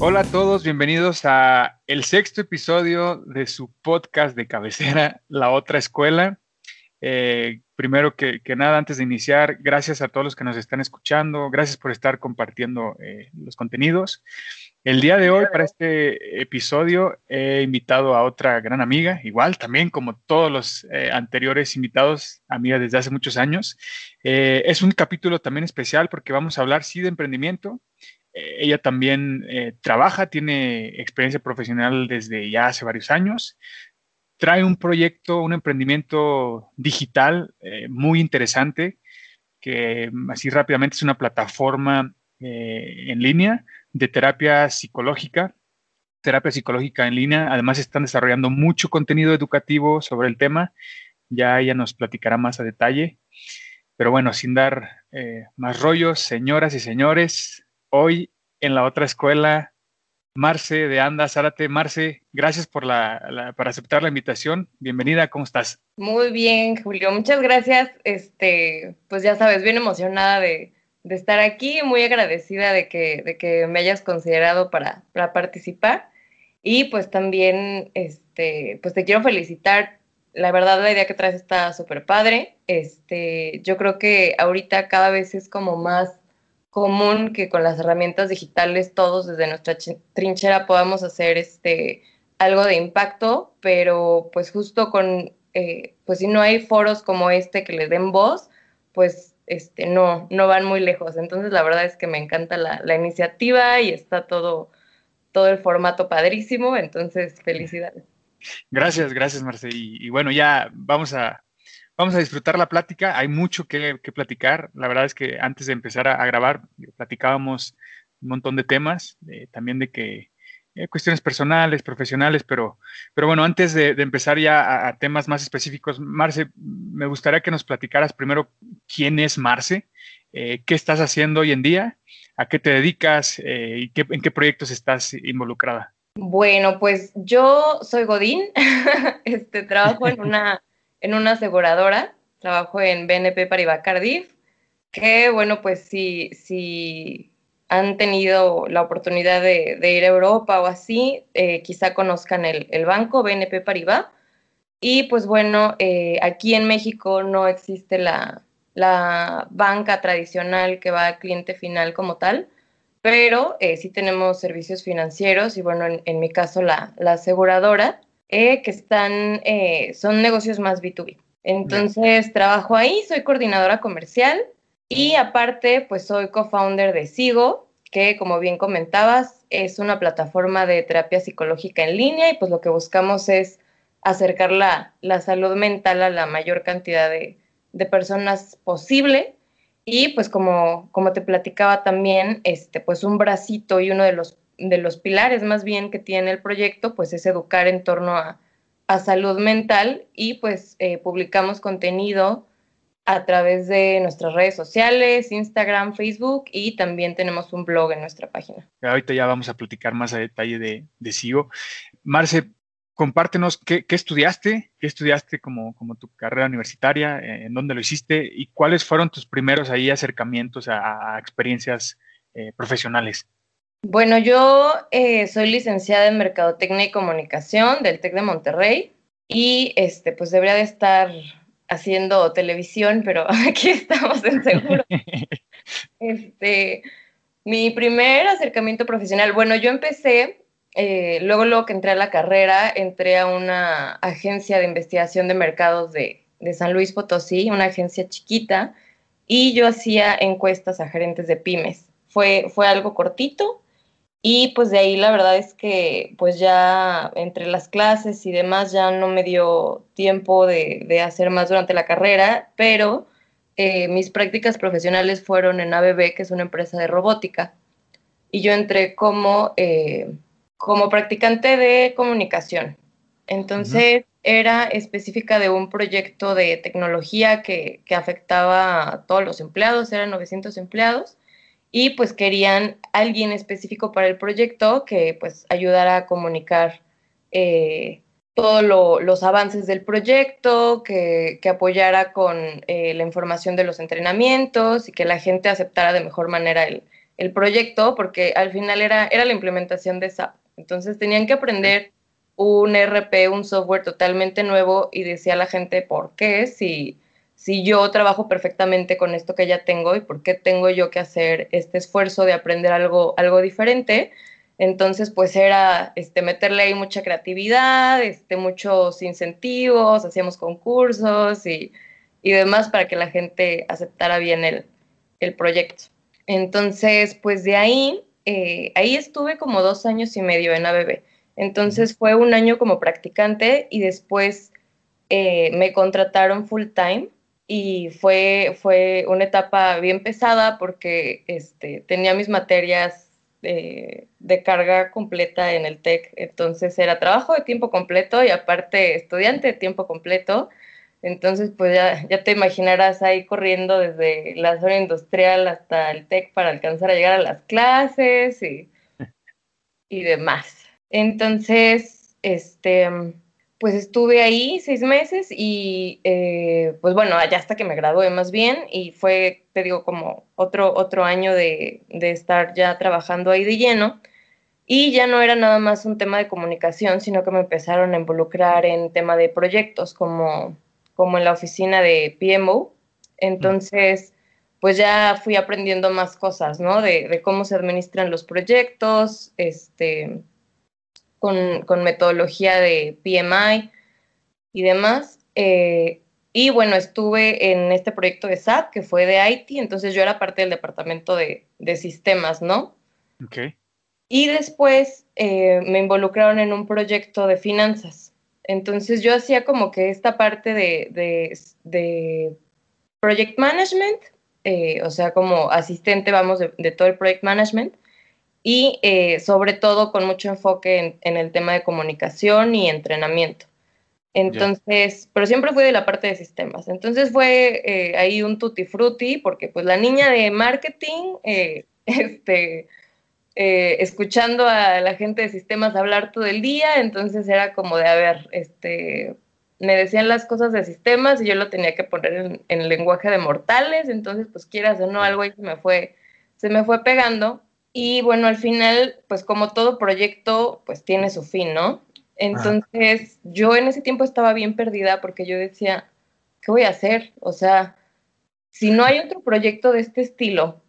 Hola a todos, bienvenidos a el sexto episodio de su podcast de cabecera, La Otra Escuela. Eh, primero que, nada, antes de iniciar, gracias a todos los que nos están escuchando, gracias por estar compartiendo eh, los contenidos. El día de hoy, para este episodio, he invitado a otra gran amiga, igual también como todos los eh, anteriores invitados, amiga desde hace muchos años. Es un capítulo también especial porque vamos a hablar, sí, de emprendimiento, ella también eh, trabaja, tiene experiencia profesional desde ya hace varios años. Trae un proyecto, un emprendimiento digital eh, muy interesante, que así rápidamente es una plataforma eh, en línea de terapia psicológica, terapia psicológica en línea. Además están desarrollando mucho contenido educativo sobre el tema. Ya ella nos platicará más a detalle. Pero bueno, sin dar eh, más rollos, señoras y señores, hoy en la otra escuela, Marce de Anda Zárate. Marce, gracias por, la, la- aceptar la invitación. Bienvenida, ¿cómo estás? Muy bien, Julio, muchas gracias. Este, pues ya sabes, bien emocionada de, de estar aquí, muy agradecida de que, de que me hayas considerado para, para participar. Y pues también, este, pues te quiero felicitar. La verdad, la idea que traes está súper padre. Este, yo creo que ahorita cada vez es como más común que con las herramientas digitales todos desde nuestra trinchera podamos hacer este algo de impacto, pero pues justo con eh, pues si no hay foros como este que le den voz, pues este, no, no van muy lejos. Entonces la verdad es que me encanta la, la iniciativa y está todo, todo el formato padrísimo, entonces felicidades. Gracias, gracias, Marce. Y bueno, ya vamos a, vamos a disfrutar la plática. Hay mucho que, que platicar. La verdad es que antes de empezar a, grabar, eh, platicábamos un montón de temas, eh, también de que eh, cuestiones personales, profesionales, pero, pero bueno, antes de, empezar ya a, temas más específicos, Marce, me gustaría que nos platicaras primero quién es Marce, qué estás haciendo hoy en día, a qué te dedicas y qué- en qué proyectos estás involucrada. Bueno, pues yo soy Godín, este, trabajo en una, en una aseguradora, trabajo en BNP Paribas Cardiff, que bueno, pues si, si han tenido la oportunidad de, de ir a Europa o así, eh, quizá conozcan el, el banco BNP Paribas. Y pues bueno, eh, aquí en México no existe la, la banca tradicional que va al cliente final como tal pero eh, sí tenemos servicios financieros y bueno, en, en mi caso la, la aseguradora, eh, que están, eh, son negocios más B2B. Entonces trabajo ahí, soy coordinadora comercial y aparte pues soy co-founder de Sigo, que como bien comentabas es una plataforma de terapia psicológica en línea y pues lo que buscamos es acercar la, la salud mental a la mayor cantidad de, de personas posible. Y pues como, como te platicaba también, este, pues un bracito y uno de los, de los pilares más bien que tiene el proyecto, pues es educar en torno a, a salud mental y pues eh, publicamos contenido a través de nuestras redes sociales, Instagram, Facebook y también tenemos un blog en nuestra página. Ahorita ya vamos a platicar más a detalle de, de. Marce, compártenos qué, qué estudiaste, qué estudiaste como, como tu carrera universitaria, eh, en dónde lo hiciste y cuáles fueron tus primeros ahí acercamientos a, a experiencias eh, profesionales. Bueno, yo eh, soy licenciada en Mercadotecnia y Comunicación del TEC de Monterrey y este, pues debería de estar haciendo televisión, pero aquí estamos en seguro. Este, mi primer acercamiento profesional, bueno, yo empecé, eh, luego, luego que entré a la carrera, entré a una agencia de investigación de mercados de, de San Luis Potosí, una agencia chiquita, y yo hacía encuestas a gerentes de pymes. Fue, fue algo cortito, y pues de ahí la verdad es que pues ya entre las clases y demás ya no me dio tiempo de, de hacer más durante la carrera, pero eh, mis prácticas profesionales fueron en ABB, que es una empresa de robótica, y yo entré como, eh, como practicante de comunicación. Entonces era específica de un proyecto de tecnología que, que afectaba a todos los empleados, eran 900 empleados, y pues querían alguien específico para el proyecto que pues ayudara a comunicar eh, todos los avances del proyecto, que, que apoyara con eh, la información de los entrenamientos y que la gente aceptara de mejor manera el, el proyecto, porque al final era, era la implementación de SAP. Entonces tenían que aprender un RP, un software totalmente nuevo y decía a la gente por qué, si, si yo trabajo perfectamente con esto que ya tengo y por qué tengo yo que hacer este esfuerzo de aprender algo, algo diferente. Entonces, pues era este, meterle ahí mucha creatividad, este, muchos incentivos, hacíamos concursos y, y demás para que la gente aceptara bien el, el proyecto. Entonces, pues de ahí, eh, ahí estuve como dos años y medio en ABB. Entonces fue un año como practicante y después eh, me contrataron full time y fue, fue una etapa bien pesada porque este, tenía mis materias de, de, carga completa en el TEC, entonces era trabajo de tiempo completo y aparte estudiante de tiempo completo. Entonces, pues ya, ya te imaginarás ahí corriendo desde la zona industrial hasta el TEC para alcanzar a llegar a las clases y, y demás. Entonces, este, pues estuve ahí seis meses y eh, pues bueno, allá hasta que me gradué más bien y fue, te digo, como otro, otro año de, de estar ya trabajando ahí de lleno. Y ya no era nada más un tema de comunicación, sino que me empezaron a involucrar en tema de proyectos, como, como en la oficina de PMO. Entonces, pues ya fui aprendiendo más cosas, ¿no? De, de cómo se administran los proyectos, este, con, metodología de PMI y demás. Eh, y bueno, estuve en este proyecto de SAP, que fue de IT, entonces yo era parte del departamento de, sistemas, ¿no? Ok. Y después eh, me involucraron en un proyecto de finanzas. Entonces yo hacía como que esta parte de, de, project management, eh, o sea, como asistente, vamos, de, todo el project management, y eh, sobre todo con mucho enfoque en, el tema de comunicación y entrenamiento. Entonces, pero siempre fui de la parte de sistemas. Entonces fue eh, ahí un tutti frutti, porque pues la niña de marketing, eh, este, escuchando a la gente de sistemas hablar todo el día, entonces era como de, a ver, este, me decían las cosas de sistemas y yo lo tenía que poner en, en lenguaje de mortales, entonces pues quieras o no, algo ahí se me fue, se me fue pegando y bueno, al final, pues como todo proyecto, pues tiene su fin, ¿no? Entonces, yo en ese tiempo estaba bien perdida porque yo decía, ¿qué voy a hacer? O sea, si no hay otro proyecto de este estilo,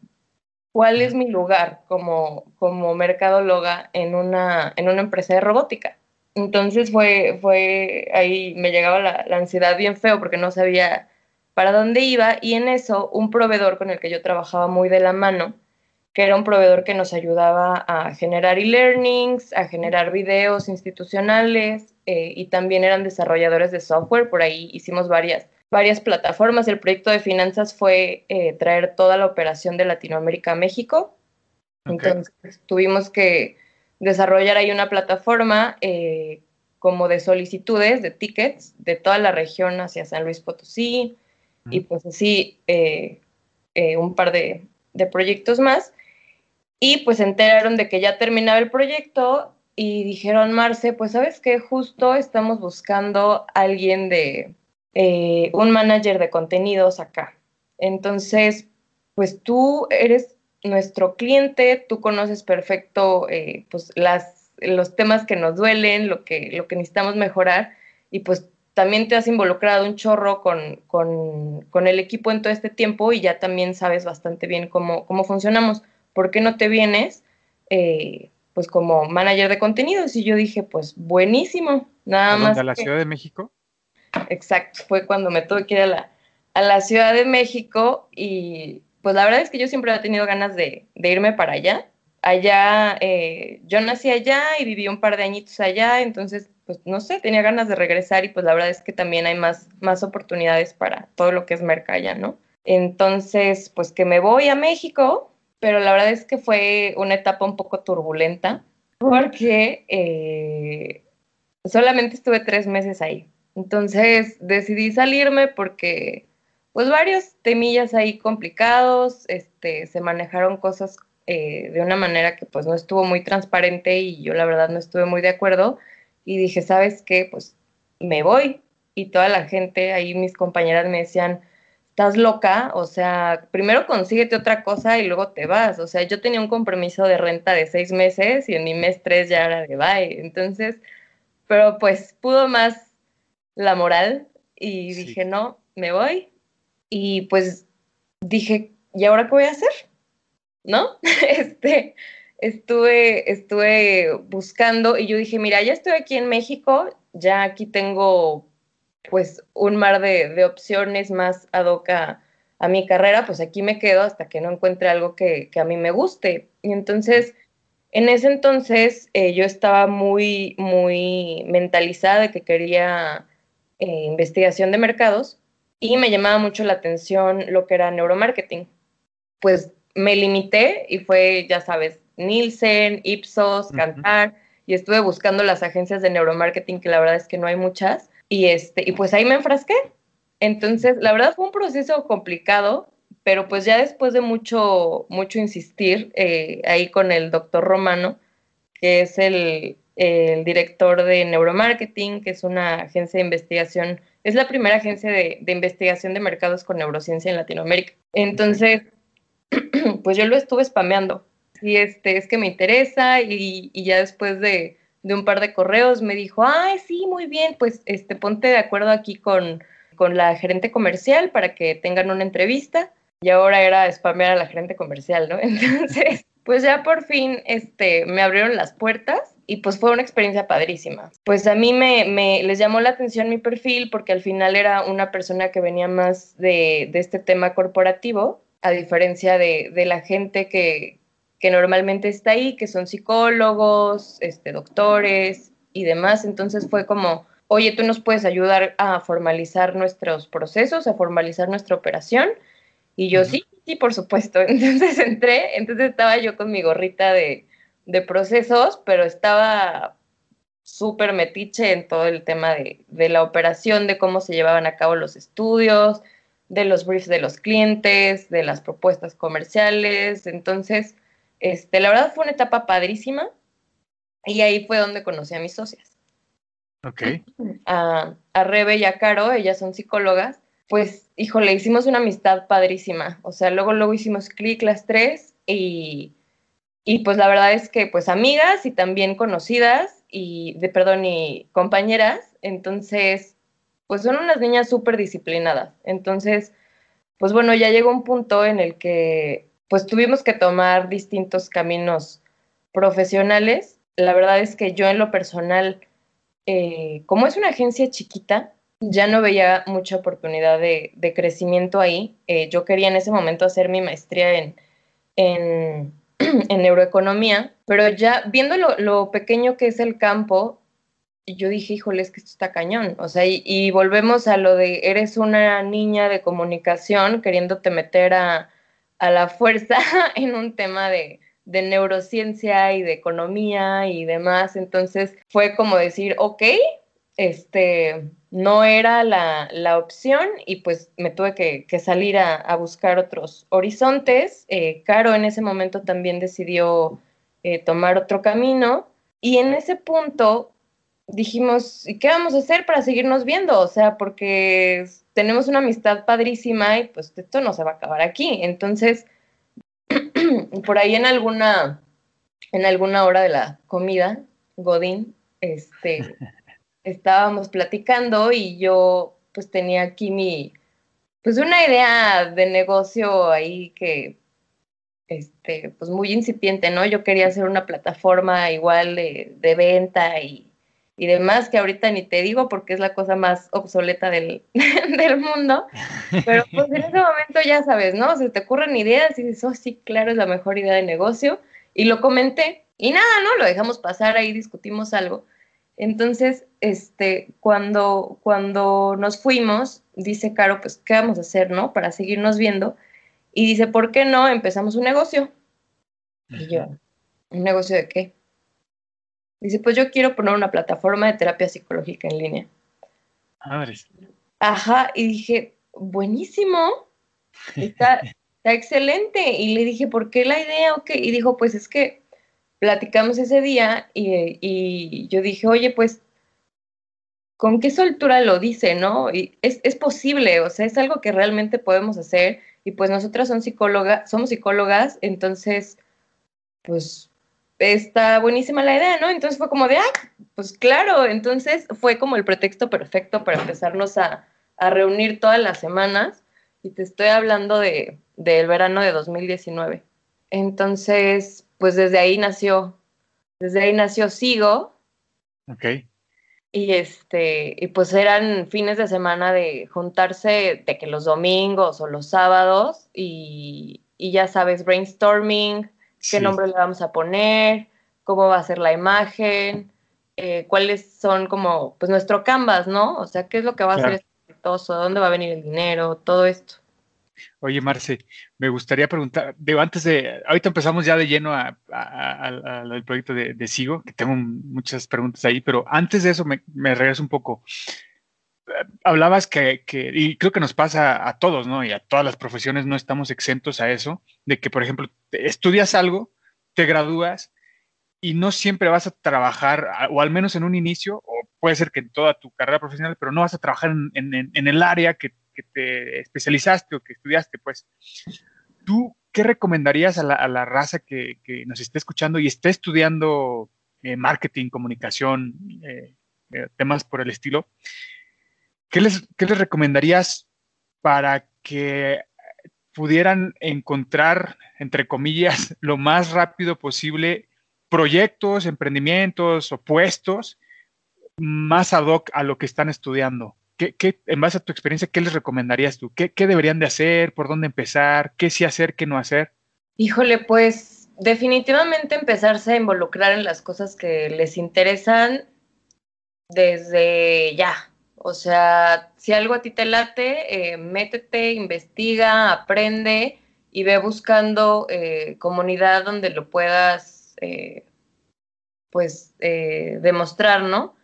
¿cuál es mi lugar como, como mercadóloga en una, en una empresa de robótica? Entonces fue, fue ahí, me llegaba la, la ansiedad bien feo porque no sabía para dónde iba y en eso un proveedor con el que yo trabajaba muy de la mano, que era un proveedor que nos ayudaba a generar e-learnings, a generar videos institucionales eh, y también eran desarrolladores de software. Por ahí hicimos varias, varias plataformas. El proyecto de finanzas fue eh, traer toda la operación de Latinoamérica a México. Entonces tuvimos que desarrollar ahí una plataforma eh, como de solicitudes, de tickets de toda la región hacia San Luis Potosí y pues así un par de, de proyectos más. Y pues se enteraron de que ya terminaba el proyecto y dijeron, Marce, pues sabes que justo estamos buscando a alguien de eh, un manager de contenidos acá. Entonces, pues tú eres nuestro cliente, tú conoces perfecto eh, pues las, los temas que nos duelen, lo que, lo que necesitamos mejorar y pues también te has involucrado un chorro con, con, con, el equipo en todo este tiempo y ya también sabes bastante bien cómo, cómo funcionamos. ¿Por qué no te vienes eh, pues como manager de contenidos? Y yo dije, pues buenísimo, nada ¿A más. ¿A la Ciudad de México? Exacto, fue cuando me tuve que ir a la, a la Ciudad de México y pues la verdad es que yo siempre he tenido ganas de, de irme para allá. Allá, eh, yo nací allá y viví un par de añitos allá, entonces, pues no sé, tenía ganas de regresar y pues la verdad es que también hay más, más oportunidades para todo lo que es Mercaya, ¿no? Entonces, pues que me voy a México, pero la verdad es que fue una etapa un poco turbulenta porque eh, solamente estuve tres meses ahí. Entonces decidí salirme porque pues varios temillas ahí complicados, este, se manejaron cosas eh, de una manera que pues no estuvo muy transparente y yo la verdad no estuve muy de acuerdo y dije, ¿sabes qué? Pues me voy y toda la gente, ahí mis compañeras me decían, estás loca, o sea, primero consíguete otra cosa y luego te vas, o sea, yo tenía un compromiso de renta de seis meses y en mi mes tres ya era de bye, entonces, pero pues pudo más la moral y Sí. dije, no, me voy y pues dije, ¿y ahora qué voy a hacer? ¿no? Este, estuve, estuve buscando y yo dije, mira, ya estoy aquí en México, ya aquí tengo pues un mar de, de opciones más ad hoc a, a, mi carrera, pues aquí me quedo hasta que no encuentre algo que, que a mí me guste. Y entonces, en ese entonces eh, yo estaba muy, muy mentalizada de que quería eh, investigación de mercados y me llamaba mucho la atención lo que era neuromarketing. Pues me limité y fue, ya sabes, Nielsen, Ipsos, Cantar, uh -huh. y estuve buscando las agencias de neuromarketing, que la verdad es que no hay muchas, y, este, y pues ahí me enfrasqué. Entonces, la verdad fue un proceso complicado, pero pues ya después de mucho, mucho insistir eh, ahí con el doctor Romano, que es el, director de neuromarketing, que es una agencia de investigación, es la primera agencia de, investigación de mercados con neurociencia en Latinoamérica. Entonces, pues yo lo estuve spameando. Y este, es que me interesa y ya después de, de, un par de correos me dijo, ay, sí, muy bien, pues este, ponte de acuerdo aquí con, con la gerente comercial para que tengan una entrevista. Y ahora era spamear a la gerente comercial, ¿no? Entonces, pues ya por fin este, me abrieron las puertas y pues fue una experiencia padrísima. Pues a mí me, les llamó la atención mi perfil porque al final era una persona que venía más de, de este tema corporativo a diferencia de, de la gente que, que, normalmente está ahí, que son psicólogos, este, doctores y demás. Entonces fue como, oye, tú nos puedes ayudar a formalizar nuestros procesos, a formalizar nuestra operación. Y yo, uh -huh. sí, sí, por supuesto. Entonces entré, entonces estaba yo con mi gorrita de, de procesos, pero estaba súper metiche en todo el tema de, de la operación, de cómo se llevaban a cabo los estudios, de los briefs de los clientes, de las propuestas comerciales. Entonces, este, la verdad fue una etapa padrísima y ahí fue donde conocí a mis socias. Ok. A, a Rebe y a Caro, ellas son psicólogas. Pues, híjole, hicimos una amistad padrísima. O sea, luego, luego hicimos clic las tres y, y pues la verdad es que pues amigas y también conocidas y, de perdón, y compañeras. Entonces, pues son unas niñas súper disciplinadas. Entonces, pues bueno, ya llegó un punto en el que pues tuvimos que tomar distintos caminos profesionales. La verdad es que yo en lo personal, eh, como es una agencia chiquita, ya no veía mucha oportunidad de, de crecimiento ahí. Eh, yo quería en ese momento hacer mi maestría en, en, en neuroeconomía, pero ya viendo lo, lo pequeño que es el campo, yo dije, híjole, es que esto está cañón. O sea, y, y, volvemos a lo de, eres una niña de comunicación queriéndote meter a, a la fuerza en un tema de, de, neurociencia y de economía y demás. Entonces fue como decir, ok, este, no era la, la opción y pues me tuve que, que salir a, buscar otros horizontes. Eh, Caro en ese momento también decidió eh, tomar otro camino. Y en ese punto dijimos, ¿y qué vamos a hacer para seguirnos viendo? O sea, porque tenemos una amistad padrísima y pues esto no se va a acabar aquí. Entonces, por ahí en alguna, en alguna hora de la comida, Godín, este, estábamos platicando y yo pues tenía aquí mi, pues una idea de negocio ahí que, este, pues muy incipiente, ¿no? Yo quería hacer una plataforma igual de, de venta y y demás, que ahorita ni te digo porque es la cosa más obsoleta del, del mundo, pero pues en ese momento ya sabes, ¿no? Se te ocurren ideas y dices, oh sí, claro, es la mejor idea de negocio, y lo comenté, y nada, ¿no? Lo dejamos pasar, ahí discutimos algo. Entonces, este, cuando, cuando nos fuimos, dice Caro, pues, ¿qué vamos a hacer, no? Para seguirnos viendo, y dice, ¿por qué no empezamos un negocio? Y yo, ¿un negocio de qué? Dice, pues yo quiero poner una plataforma de terapia psicológica en línea. Madres. Ajá, y dije, buenísimo, está, está excelente. Y le dije, ¿por qué la idea? Y dijo, pues es que platicamos ese día y, y yo dije, oye, pues, ¿con qué soltura lo dice, no? Y es, es posible, o sea, es algo que realmente podemos hacer. Y pues nosotras son psicólogas, somos psicólogas, entonces, pues está buenísima la idea, ¿no? Entonces fue como de, ah, pues claro, entonces fue como el pretexto perfecto para empezarnos a, a reunir todas las semanas y te estoy hablando de, del verano de 2019. Entonces, pues desde ahí nació, desde ahí nació Sigo Ok. y este, y pues eran fines de semana de juntarse, de que los domingos o los sábados y, y ya sabes, brainstorming, qué Sí. nombre le vamos a poner, cómo va a ser la imagen, eh, cuáles son como, pues nuestro canvas, ¿no? O sea, qué es lo que va a Claro. ser exitoso, dónde va a venir el dinero, todo esto. Oye, Marce, me gustaría preguntar, digo, antes de, ahorita empezamos ya de lleno a, a- a- a- al proyecto de, de Sigo, que tengo muchas preguntas ahí, pero antes de eso me, me regreso un poco. Hablabas que, que, y creo que nos pasa a todos, ¿no? Y a todas las profesiones no estamos exentos a eso, de que, por ejemplo, estudias algo, te gradúas y no siempre vas a trabajar, o al menos en un inicio, o puede ser que en toda tu carrera profesional, pero no vas a trabajar en, en- en- en el área que, que te especializaste o que estudiaste, pues. ¿Tú qué recomendarías a la, a la raza que, que nos esté escuchando y esté estudiando eh, marketing, comunicación, eh, eh, temas por el estilo? ¿Qué les, recomendarías para que pudieran encontrar, entre comillas, lo más rápido posible proyectos, emprendimientos o puestos más ad hoc a lo que están estudiando? ¿Qué, en base a tu experiencia, qué les recomendarías tú? ¿Qué, ¿Qué, deberían de hacer? ¿Por dónde empezar? ¿Qué sí hacer? ¿Qué no hacer? Híjole, pues definitivamente empezarse a involucrar en las cosas que les interesan desde ya. O sea, si algo a ti te late, eh, métete, investiga, aprende y ve buscando eh, comunidad donde lo puedas, eh, pues, demostrar, ¿no?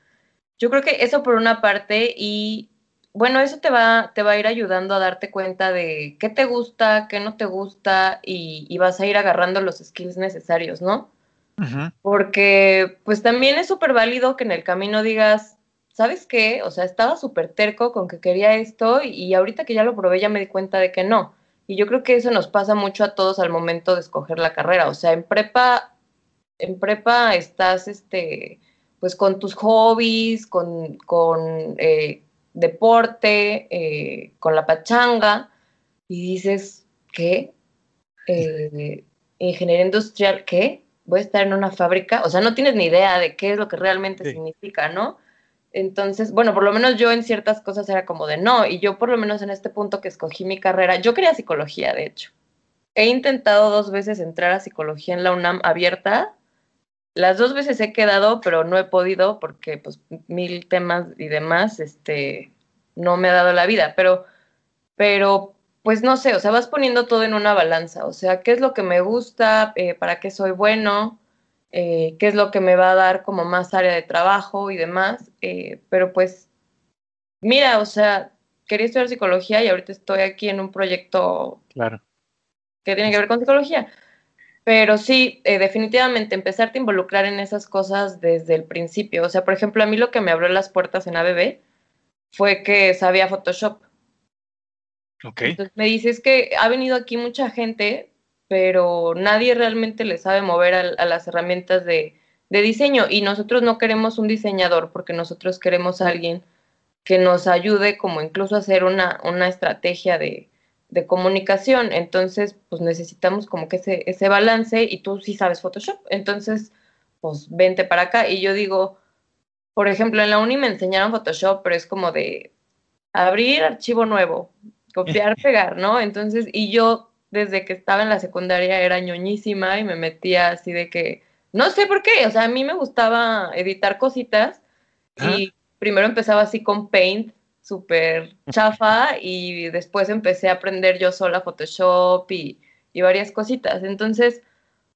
Yo creo que eso por una parte y bueno, eso te va, te va a ir ayudando a darte cuenta de qué te gusta, qué no te gusta y, y vas a ir agarrando los skills necesarios, ¿no? Uh -huh. Porque pues también es súper válido que en el camino digas, ¿sabes qué? O sea, estaba súper terco con que quería esto y, ahorita que ya lo probé ya me di cuenta de que no. Y yo creo que eso nos pasa mucho a todos al momento de escoger la carrera. O sea, en prepa, en prepa estás, este, pues con tus hobbies, con, con eh, deporte, eh, con la pachanga, y dices, ¿qué? Eh, ingeniería industrial, ¿qué? Voy a estar en una fábrica, o sea, no tienes ni idea de qué es lo que realmente sí. significa, ¿no? Entonces, bueno, por lo menos yo en ciertas cosas era como de no, y yo por lo menos en este punto que escogí mi carrera, yo quería psicología, de hecho. He intentado dos veces entrar a psicología en la UNAM abierta, las dos veces he quedado, pero no he podido porque pues mil temas y demás, este, no me ha dado la vida, pero, pero, pues no sé, o sea, vas poniendo todo en una balanza, o sea, qué es lo que me gusta, eh, para qué soy bueno, eh, qué es lo que me va a dar como más área de trabajo y demás, eh, pero pues, mira, o sea, quería estudiar psicología y ahorita estoy aquí en un proyecto claro. que tiene que ver con psicología. Pero sí, eh, definitivamente empezarte a involucrar en esas cosas desde el principio. O sea, por ejemplo, a mí lo que me abrió las puertas en ABB fue que sabía Photoshop. Ok. Entonces me dices que ha venido aquí mucha gente, pero nadie realmente le sabe mover a, a las herramientas de, de, diseño. Y nosotros no queremos un diseñador porque nosotros queremos a alguien que nos ayude como incluso a hacer una, una estrategia de, de comunicación, entonces pues necesitamos como que ese, ese balance y tú sí sabes Photoshop, entonces pues vente para acá y yo digo, por ejemplo, en la uni me enseñaron Photoshop, pero es como de abrir archivo nuevo, copiar, pegar, ¿no? Entonces, y yo desde que estaba en la secundaria era ñoñísima y me metía así de que, no sé por qué, o sea, a mí me gustaba editar cositas ¿Ah? y primero empezaba así con Paint, súper chafa y después empecé a aprender yo sola Photoshop y, y, varias cositas. Entonces,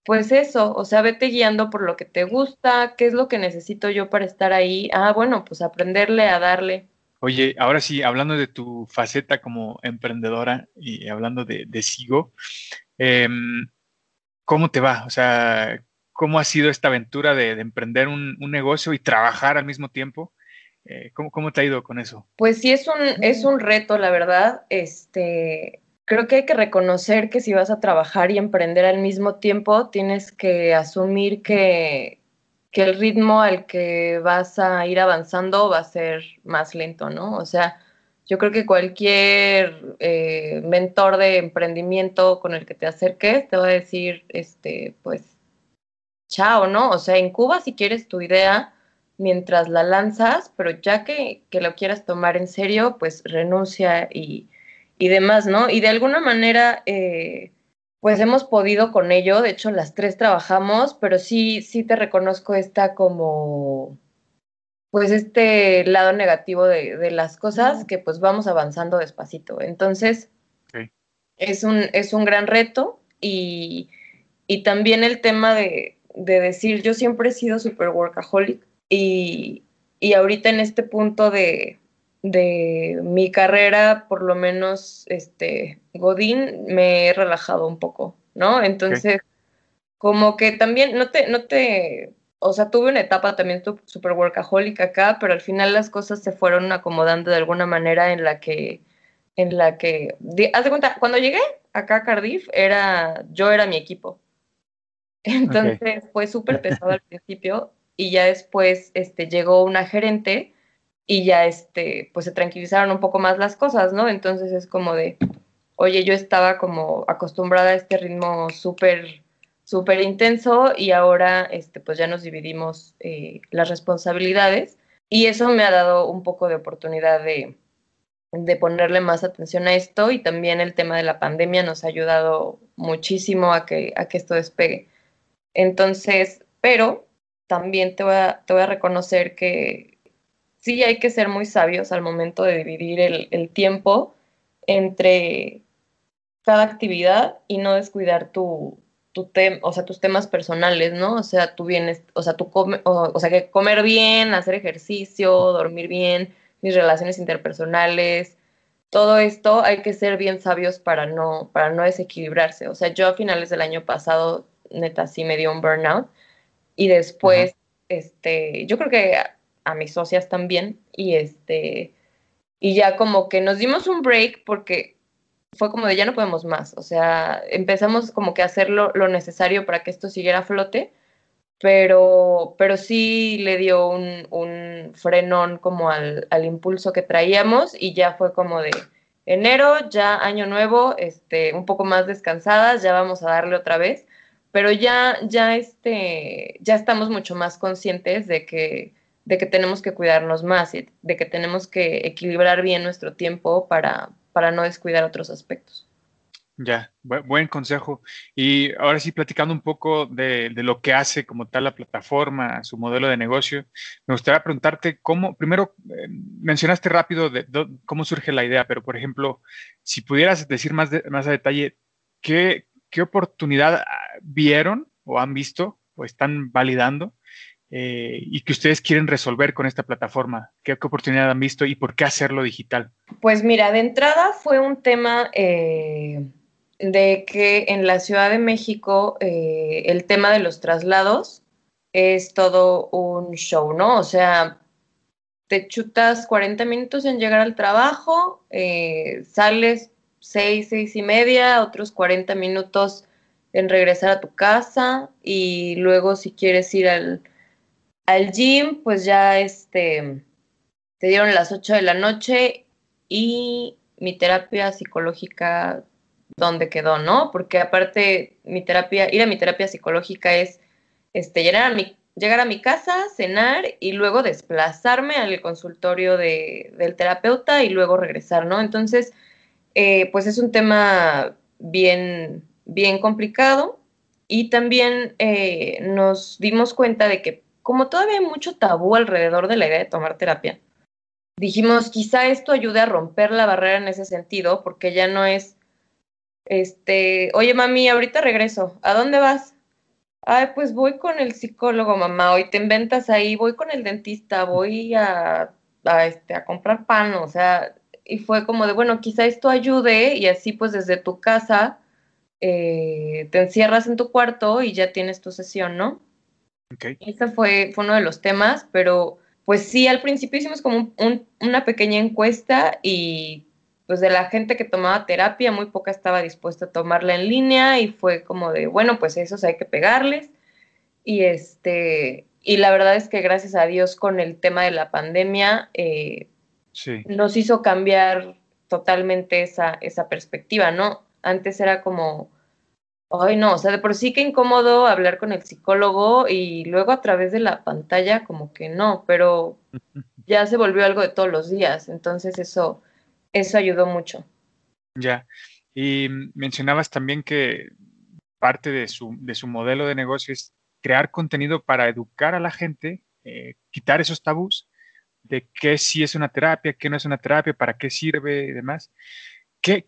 pues eso, o sea, vete guiando por lo que te gusta, qué es lo que necesito yo para estar ahí. Ah, bueno, pues aprenderle a darle. Oye, ahora sí, hablando de tu faceta como emprendedora y hablando de, de Sigo, em, ¿cómo te va? O sea, ¿cómo ha sido esta aventura de, de emprender un, un, negocio y trabajar al mismo tiempo? Eh, ¿cómo, ¿Cómo te ha ido con eso? Pues sí, es un, es un reto, la verdad. Este, creo que hay que reconocer que si vas a trabajar y emprender al mismo tiempo, tienes que asumir que, que el ritmo al que vas a ir avanzando va a ser más lento, ¿no? O sea, yo creo que cualquier eh, mentor de emprendimiento con el que te acerques te va a decir, este, pues, chao, ¿no? O sea, incuba si quieres tu idea mientras la lanzas, pero ya que, que lo quieras tomar en serio, pues renuncia y, y demás, ¿no? Y de alguna manera, eh, pues hemos podido con ello, de hecho las tres trabajamos, pero sí, sí te reconozco esta como, pues este lado negativo de, de las cosas que pues vamos avanzando despacito. Entonces, es, un, es un gran reto y, y también el tema de, de decir, yo siempre he sido super workaholic y, y ahorita en este punto de, de mi carrera, por lo menos, este, Godín, me he relajado un poco, ¿no? Entonces, como que también, no te, no te, o sea, tuve una etapa también súper workaholic acá, pero al final las cosas se fueron acomodando de alguna manera en la que, en la que, di- haz de cuenta, cuando llegué acá a Cardiff, era, yo era mi equipo. Entonces fue súper pesado al principio y ya después este, llegó una gerente y ya este, pues se tranquilizaron un poco más las cosas, ¿no? Entonces es como de, oye, yo estaba como acostumbrada a este ritmo súper, súper intenso y ahora este, pues ya nos dividimos eh, las responsabilidades y eso me ha dado un poco de oportunidad de, de ponerle más atención a esto y también el tema de la pandemia nos ha ayudado muchísimo a que, a que esto despegue. Entonces, pero también te voy a, te voy a reconocer que sí hay que ser muy sabios al momento de dividir el, el tiempo entre cada actividad y no descuidar tu, tu tem, o sea, tus temas personales, ¿no? O sea, tú vienes, o sea, come, o, o sea, que comer bien, hacer ejercicio, dormir bien, mis relaciones interpersonales, todo esto hay que ser bien sabios para no, para no desequilibrarse. O sea, yo a finales del año pasado, neta, sí me dio un burnout y después, Ajá. este, yo creo que a, mis socias también y este, y ya como que nos dimos un break porque fue como de ya no podemos más, o sea, empezamos como que a hacer lo, lo necesario para que esto siguiera a flote, pero, pero sí le dio un, un frenón como al, al, impulso que traíamos y ya fue como de enero, ya año nuevo, este, un poco más descansadas, ya vamos a darle otra vez, pero ya, ya, este, ya estamos mucho más conscientes de que, de que tenemos que cuidarnos más y de que tenemos que equilibrar bien nuestro tiempo para, para no descuidar otros aspectos. Ya, bu buen consejo. Y ahora sí, platicando un poco de, de, lo que hace como tal la plataforma, su modelo de negocio, me gustaría preguntarte cómo, primero, eh, mencionaste rápido de, de, cómo surge la idea, pero por ejemplo, si pudieras decir más, más a detalle, ¿qué, ¿qué oportunidad vieron o han visto o están validando eh, y que ustedes quieren resolver con esta plataforma? ¿Qué, ¿Qué, oportunidad han visto y por qué hacerlo digital? Pues mira, de entrada fue un tema eh, de que en la Ciudad de México eh, el tema de los traslados es todo un show, ¿no? O sea, te chutas 40 minutos en llegar al trabajo, sales 6, 6 y media, otros 40 minutos en regresar a tu casa y luego si quieres ir al, al gym, pues ya este, te dieron las 8 de la noche y mi terapia psicológica, ¿dónde quedó, no? Porque aparte, mi terapia, ir a mi terapia psicológica es este, llegar, a mi, llegar a mi casa, cenar y luego desplazarme al consultorio de, del terapeuta y luego regresar, ¿no? Entonces, eh, pues es un tema bien, bien complicado y también eh, nos dimos cuenta de que como todavía hay mucho tabú alrededor de la idea de tomar terapia, dijimos, quizá esto ayude a romper la barrera en ese sentido, porque ya no es, este, oye mami, ahorita regreso, ¿a dónde vas? ay, pues voy con el psicólogo, mamá, hoy te inventas ahí, voy con el dentista, voy a, a, este, a comprar pan, o sea, y fue como de, bueno, quizá esto ayude y así pues desde tu casa eh, te encierras en tu cuarto y ya tienes tu sesión, ¿no? Ok. Ese fue, fue uno de los temas, pero pues sí, al principio hicimos como un- un- una pequeña encuesta y pues de la gente que tomaba terapia, muy poca estaba dispuesta a tomarla en línea y fue como de, bueno, pues esos hay que pegarles. Y este, y la verdad es que gracias a Dios con el tema de la pandemia eh, Sí. nos hizo cambiar totalmente esa, esa perspectiva, ¿no? Antes era como, ay no, o sea, de por sí que incómodo hablar con el psicólogo y luego a través de la pantalla como que no, pero ya se volvió algo de todos los días, entonces eso, eso ayudó mucho. Ya. Y mencionabas también que parte de su, de su modelo de negocio es crear contenido para educar a la gente, eh, quitar esos tabús de qué sí es una terapia, qué no es una terapia, para qué sirve y demás. ¿Qué,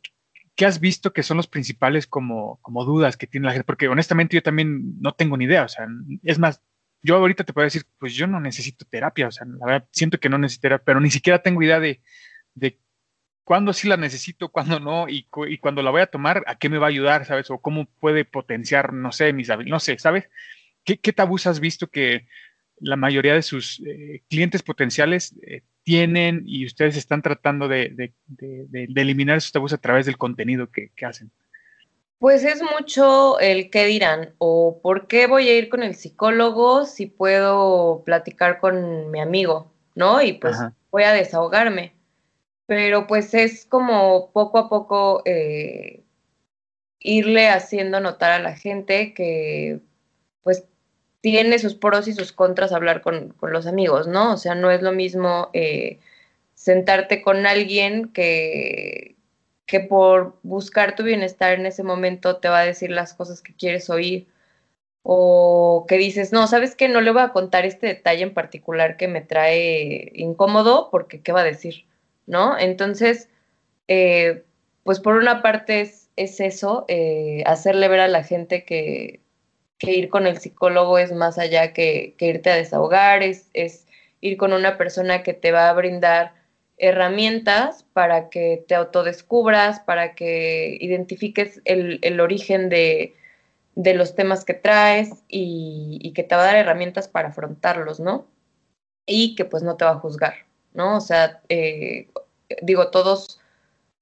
qué has visto que son los principales como, como dudas que tiene la gente? Porque honestamente yo también no tengo ni idea. O sea, es más, yo ahorita te puedo decir, pues yo no necesito terapia. O sea, la verdad, siento que no necesito terapia, pero ni siquiera tengo idea de, de cuándo sí la necesito, cuándo no, y, cu- cuando la voy a tomar, a qué me va a ayudar, ¿sabes? O cómo puede potenciar, no sé, mis habilidades, no sé, ¿sabes? ¿Qué, qué tabús has visto que la mayoría de sus eh, clientes potenciales eh, tienen y ustedes están tratando de, de- de- de- de eliminar esos tabús a través del contenido que, que hacen? Pues es mucho el qué dirán o por qué voy a ir con el psicólogo si puedo platicar con mi amigo, ¿no? Y pues Ajá. voy a desahogarme. Pero pues es como poco a poco eh, irle haciendo notar a la gente que pues tiene sus pros y sus contras hablar con, con los amigos, ¿no? O sea, no es lo mismo eh, sentarte con alguien que, que por buscar tu bienestar en ese momento te va a decir las cosas que quieres oír. O que dices, no, ¿sabes qué? No le voy a contar este detalle en particular que me trae incómodo porque ¿qué va a decir? ¿No? Entonces, eh, pues por una parte es, es eso, eh, hacerle ver a la gente que, que ir con el psicólogo es más allá que, que irte a desahogar, es, es ir con una persona que te va a brindar herramientas para que te autodescubras, para que identifiques el, origen de, de, los temas que traes y, y, que te va a dar herramientas para afrontarlos, ¿no? Y que pues no te va a juzgar, ¿no? O sea, eh, digo, todos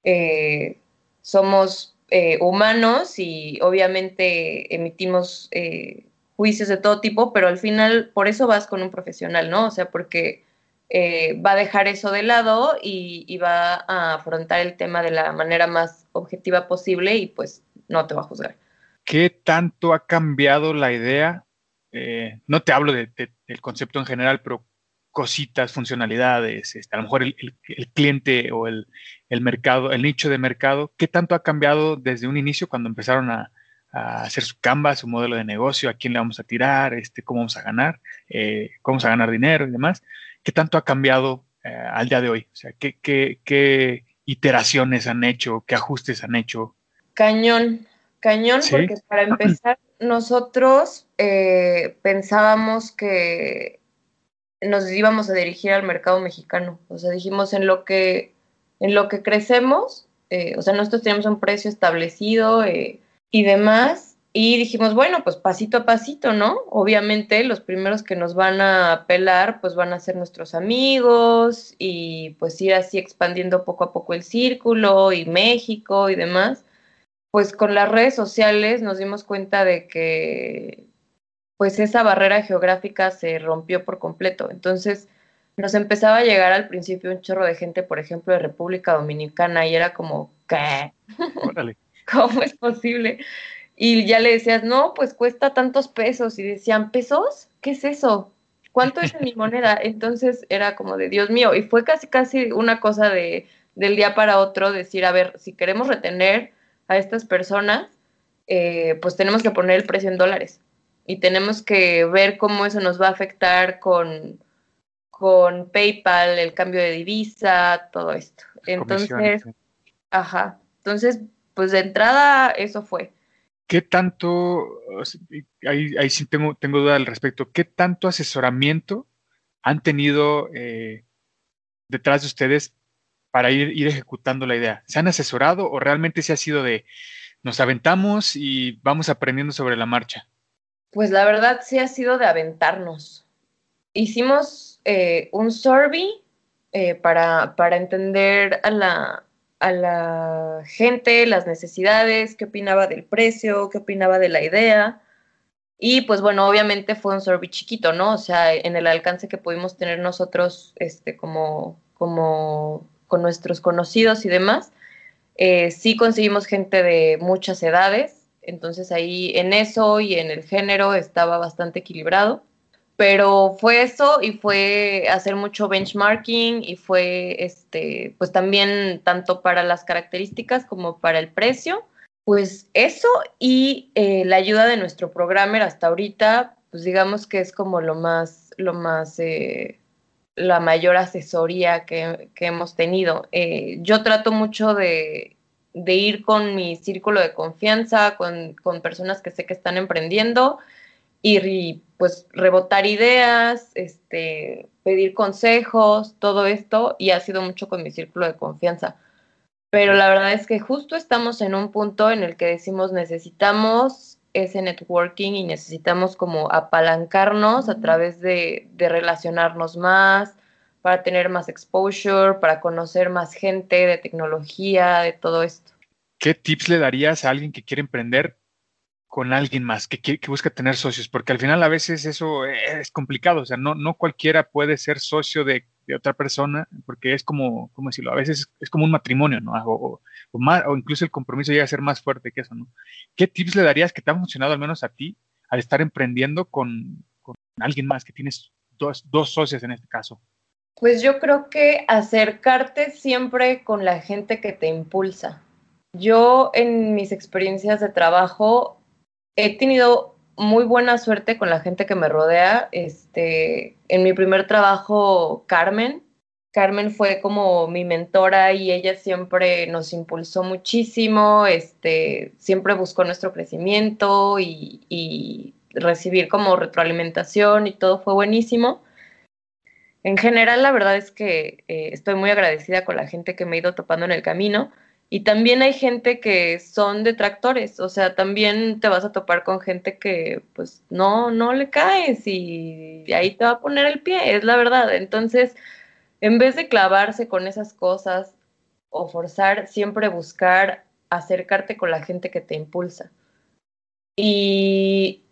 eh, somos eh, humanos y obviamente emitimos eh, juicios de todo tipo, pero al final por eso vas con un profesional, ¿no? O sea, porque eh, va a dejar eso de lado y, va a afrontar el tema de la manera más objetiva posible y pues no te va a juzgar. ¿Qué tanto ha cambiado la idea? No te hablo de, de, del concepto en general, pero cositas, funcionalidades, este, a lo mejor el cliente o el, el, mercado, el nicho de mercado, ¿qué tanto ha cambiado desde un inicio cuando empezaron a, a hacer su Canva, su modelo de negocio, a quién le vamos a tirar, este, cómo vamos a ganar, eh, cómo vamos a ganar dinero y demás? ¿Qué tanto ha cambiado eh, al día de hoy? O sea, ¿qué, qué, ¿qué, iteraciones han hecho? ¿Qué ajustes han hecho? Cañón, cañón, ¿Sí? porque para empezar, nosotros eh, pensábamos que nos íbamos a dirigir al mercado mexicano. O sea, dijimos en lo que, en lo que crecemos, eh, o sea, nosotros teníamos un precio establecido eh, y demás, y dijimos, bueno, pues pasito a pasito, ¿no? Obviamente los primeros que nos van a apelar, pues van a ser nuestros amigos y pues ir así expandiendo poco a poco el círculo y México y demás. Pues con las redes sociales nos dimos cuenta de que pues esa barrera geográfica se rompió por completo. Entonces nos empezaba a llegar al principio un chorro de gente, por ejemplo, de República Dominicana, y era como, ¿qué? Órale. ¿Cómo es posible? Y ya le decías, no, pues cuesta tantos pesos. Y decían, ¿pesos? ¿Qué es eso? ¿Cuánto es en mi moneda? Entonces era como de, Dios mío, y fue casi, casi una cosa de, del día para otro, decir, a ver, si queremos retener a estas personas, eh, pues tenemos que poner el precio en dólares y tenemos que ver cómo eso nos va a afectar con, con PayPal, el cambio de divisa, todo esto. Entonces, ajá, entonces, pues de entrada eso fue. ¿qué tanto, ahí, ahí sí tengo, tengo duda al respecto, qué tanto asesoramiento han tenido eh, detrás de ustedes para ir, ir ejecutando la idea? ¿Se han asesorado o realmente se ha sido de nos aventamos y vamos aprendiendo sobre la marcha? Pues la verdad sí ha sido de aventarnos. Hicimos eh, un survey eh, para, para entender a la, a la gente, las necesidades, qué opinaba del precio, qué opinaba de la idea. Y pues bueno, obviamente fue un survey chiquito, ¿no? O sea, en el alcance que pudimos tener nosotros, este, como, como con nuestros conocidos y demás, eh, sí conseguimos gente de muchas edades, entonces ahí en eso y en el género estaba bastante equilibrado. Pero fue eso y fue hacer mucho benchmarking y fue este, pues también tanto para las características como para el precio. Pues eso y eh, la ayuda de nuestro programmer hasta ahorita, pues digamos que es como lo más, lo más, eh, la mayor asesoría que, que hemos tenido. Eh, yo trato mucho de, de, ir con mi círculo de confianza, con, con personas que sé que están emprendiendo y pues rebotar ideas, este, pedir consejos, todo esto, y ha sido mucho con mi círculo de confianza. Pero la verdad es que justo estamos en un punto en el que decimos necesitamos ese networking y necesitamos como apalancarnos a través de, de relacionarnos más, para tener más exposure, para conocer más gente de tecnología, de todo esto. ¿Qué tips le darías a alguien que quiere emprender con alguien más, que, que, busca tener socios, porque al final a veces eso es complicado, o sea, no, no cualquiera puede ser socio de, otra persona, porque es como, ¿cómo decirlo? A veces es como un matrimonio, ¿no? O, o, más, o incluso el compromiso llega a ser más fuerte que eso, ¿no? ¿Qué tips le darías que te han funcionado al menos a ti al estar emprendiendo con, con alguien más, que tienes dos, dos socios en este caso? Pues yo creo que acercarte siempre con la gente que te impulsa. Yo en mis experiencias de trabajo he tenido muy buena suerte con la gente que me rodea. Este, en mi primer trabajo, Carmen. Carmen fue como mi mentora y ella siempre nos impulsó muchísimo, este, siempre buscó nuestro crecimiento y, recibir como retroalimentación y todo fue buenísimo. En general, la verdad es que eh, estoy muy agradecida con la gente que me he ido topando en el camino y también hay gente que son detractores, o sea, también te vas a topar con gente que pues no, no le caes y ahí te va a poner el pie, es la verdad. Entonces, en vez de clavarse con esas cosas o forzar, siempre buscar acercarte con la gente que te impulsa. Y,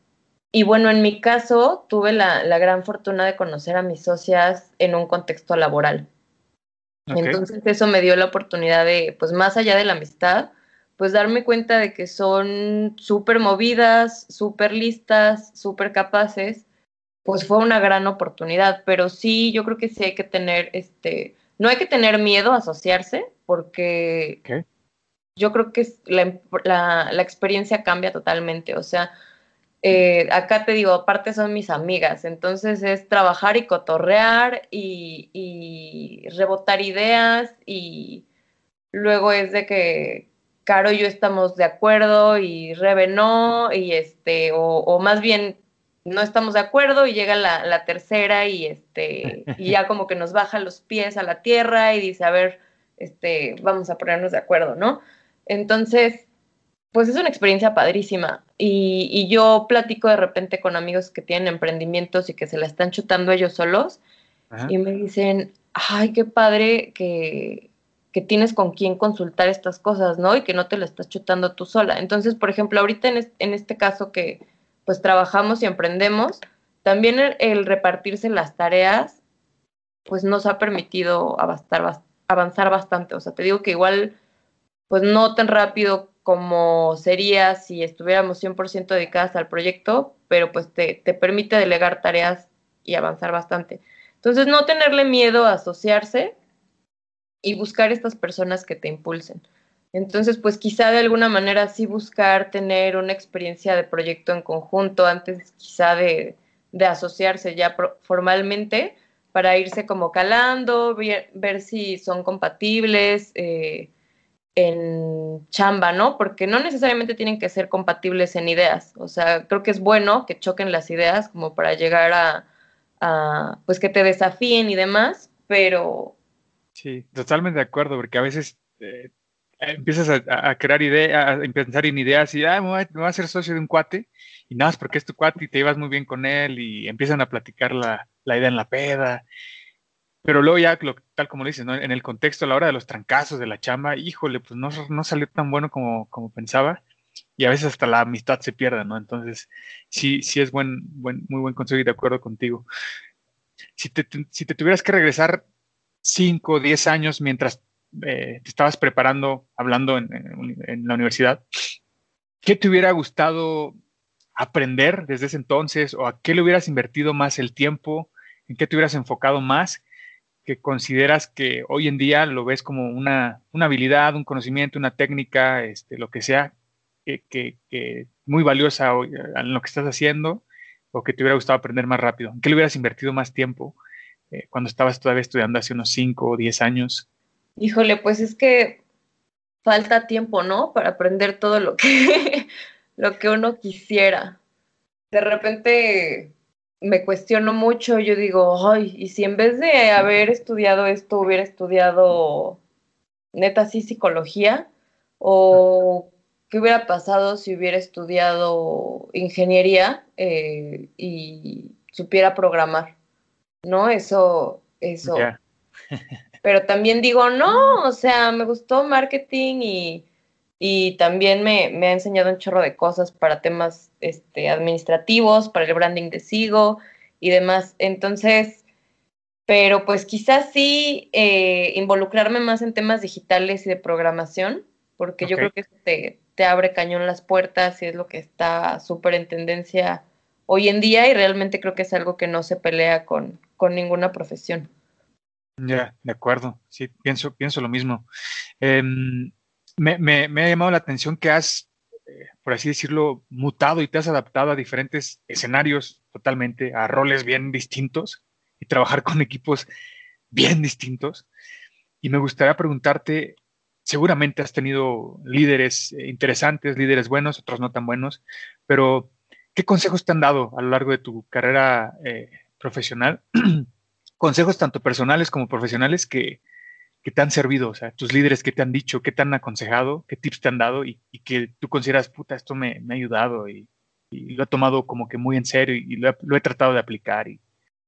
y bueno, en mi caso, tuve la, la gran fortuna de conocer a mis socias en un contexto laboral. Okay. Entonces eso me dio la oportunidad de, pues más allá de la amistad, pues darme cuenta de que son súper movidas, súper listas, súper capaces, pues fue una gran oportunidad, pero sí, yo creo que sí hay que tener, este, no hay que tener miedo a asociarse, porque okay. yo creo que la, la, la experiencia cambia totalmente, o sea, eh, acá te digo, aparte son mis amigas, entonces es trabajar y cotorrear y, rebotar ideas y luego es de que Caro y yo estamos de acuerdo y Rebe no, y este, o, o más bien no estamos de acuerdo y llega la, la, tercera y este, y ya como que nos baja los pies a la tierra y dice, a ver, este, vamos a ponernos de acuerdo, ¿no? Entonces, pues es una experiencia padrísima. Y, y, yo platico de repente con amigos que tienen emprendimientos y que se la están chutando ellos solos Ajá. y me dicen, ay, qué padre que, que tienes con quién consultar estas cosas, ¿no? Y que no te la estás chutando tú sola. Entonces, por ejemplo, ahorita en, es, en este caso que pues trabajamos y emprendemos, también el, el repartirse las tareas, pues nos ha permitido avanzar, avanzar bastante. O sea, te digo que igual, pues no tan rápido como sería si estuviéramos 100% dedicadas al proyecto, pero pues te, te, permite delegar tareas y avanzar bastante. Entonces, no tenerle miedo a asociarse y buscar estas personas que te impulsen. Entonces, pues quizá de alguna manera sí buscar tener una experiencia de proyecto en conjunto antes quizá de, de asociarse ya formalmente para irse como calando, ver, ver si son compatibles. Eh, en chamba, ¿no? Porque no necesariamente tienen que ser compatibles en ideas. O sea, creo que es bueno que choquen las ideas como para llegar a, pues que te desafíen y demás, pero... Sí, totalmente de acuerdo, porque a veces eh, empiezas a, crear ideas, a pensar en ideas y, ah, me voy, a, me voy, a, ser socio de un cuate, y nada más porque es tu cuate y te llevas muy bien con él y empiezan a platicar la, la idea en la peda. Pero luego ya, tal como lo dices, en el contexto, a la hora de los trancazos de la chamba, híjole, pues no, no salió tan bueno como, como pensaba y a veces hasta la amistad se pierde, ¿no? Entonces, sí, sí es buen, buen, muy buen consejo y de acuerdo contigo. Si te, te, si te tuvieras que regresar 5 o 10 años mientras eh, te estabas preparando, hablando en, en, en, la universidad, ¿qué te hubiera gustado aprender desde ese entonces? ¿O a qué le hubieras invertido más el tiempo? ¿En qué te hubieras enfocado más? Que consideras que hoy en día lo ves como una, una habilidad, un conocimiento, una técnica, este, lo que sea, que, que, muy valiosa en lo que estás haciendo o que te hubiera gustado aprender más rápido? ¿En qué le hubieras invertido más tiempo eh, cuando estabas todavía estudiando hace unos 5 o 10 años? Híjole, pues es que falta tiempo, ¿no? Para aprender todo lo que, lo que uno quisiera. De repente me cuestiono mucho, yo digo, ay, y si en vez de haber estudiado esto hubiera estudiado neta sí psicología, o qué hubiera pasado si hubiera estudiado ingeniería eh, y supiera programar, ¿no? Eso, eso. Yeah. Pero también digo, no, o sea, me gustó marketing y y también me, me, ha enseñado un chorro de cosas para temas este, administrativos, para el branding de Sigo y demás. Entonces, pero pues quizás sí eh, involucrarme más en temas digitales y de programación, porque okay. yo creo que te, te, abre cañón las puertas y es lo que está súper en tendencia hoy en día y realmente creo que es algo que no se pelea con, con ninguna profesión. Ya, de acuerdo, sí, pienso, pienso lo mismo. Eh, me, ha llamado la atención que has, eh, por así decirlo, mutado y te has adaptado a diferentes escenarios totalmente, a roles bien distintos y trabajar con equipos bien distintos. Y me gustaría preguntarte, seguramente has tenido líderes eh, interesantes, líderes buenos, otros no tan buenos, pero ¿qué consejos te han dado a lo largo de tu carrera eh, profesional? consejos tanto personales como profesionales que, que te han servido, o sea, tus líderes que te han dicho, qué te han aconsejado, qué tips te han dado y, que tú consideras, puta, esto me, ha ayudado y, lo he tomado como que muy en serio y lo he, lo he tratado de aplicar. Y...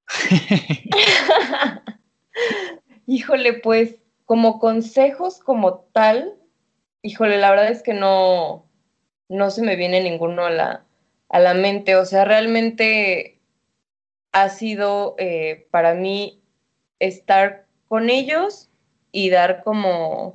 híjole, pues como consejos como tal, híjole, la verdad es que no, no se me viene ninguno a la, a la mente, o sea, realmente ha sido eh, para mí estar con ellos y dar como,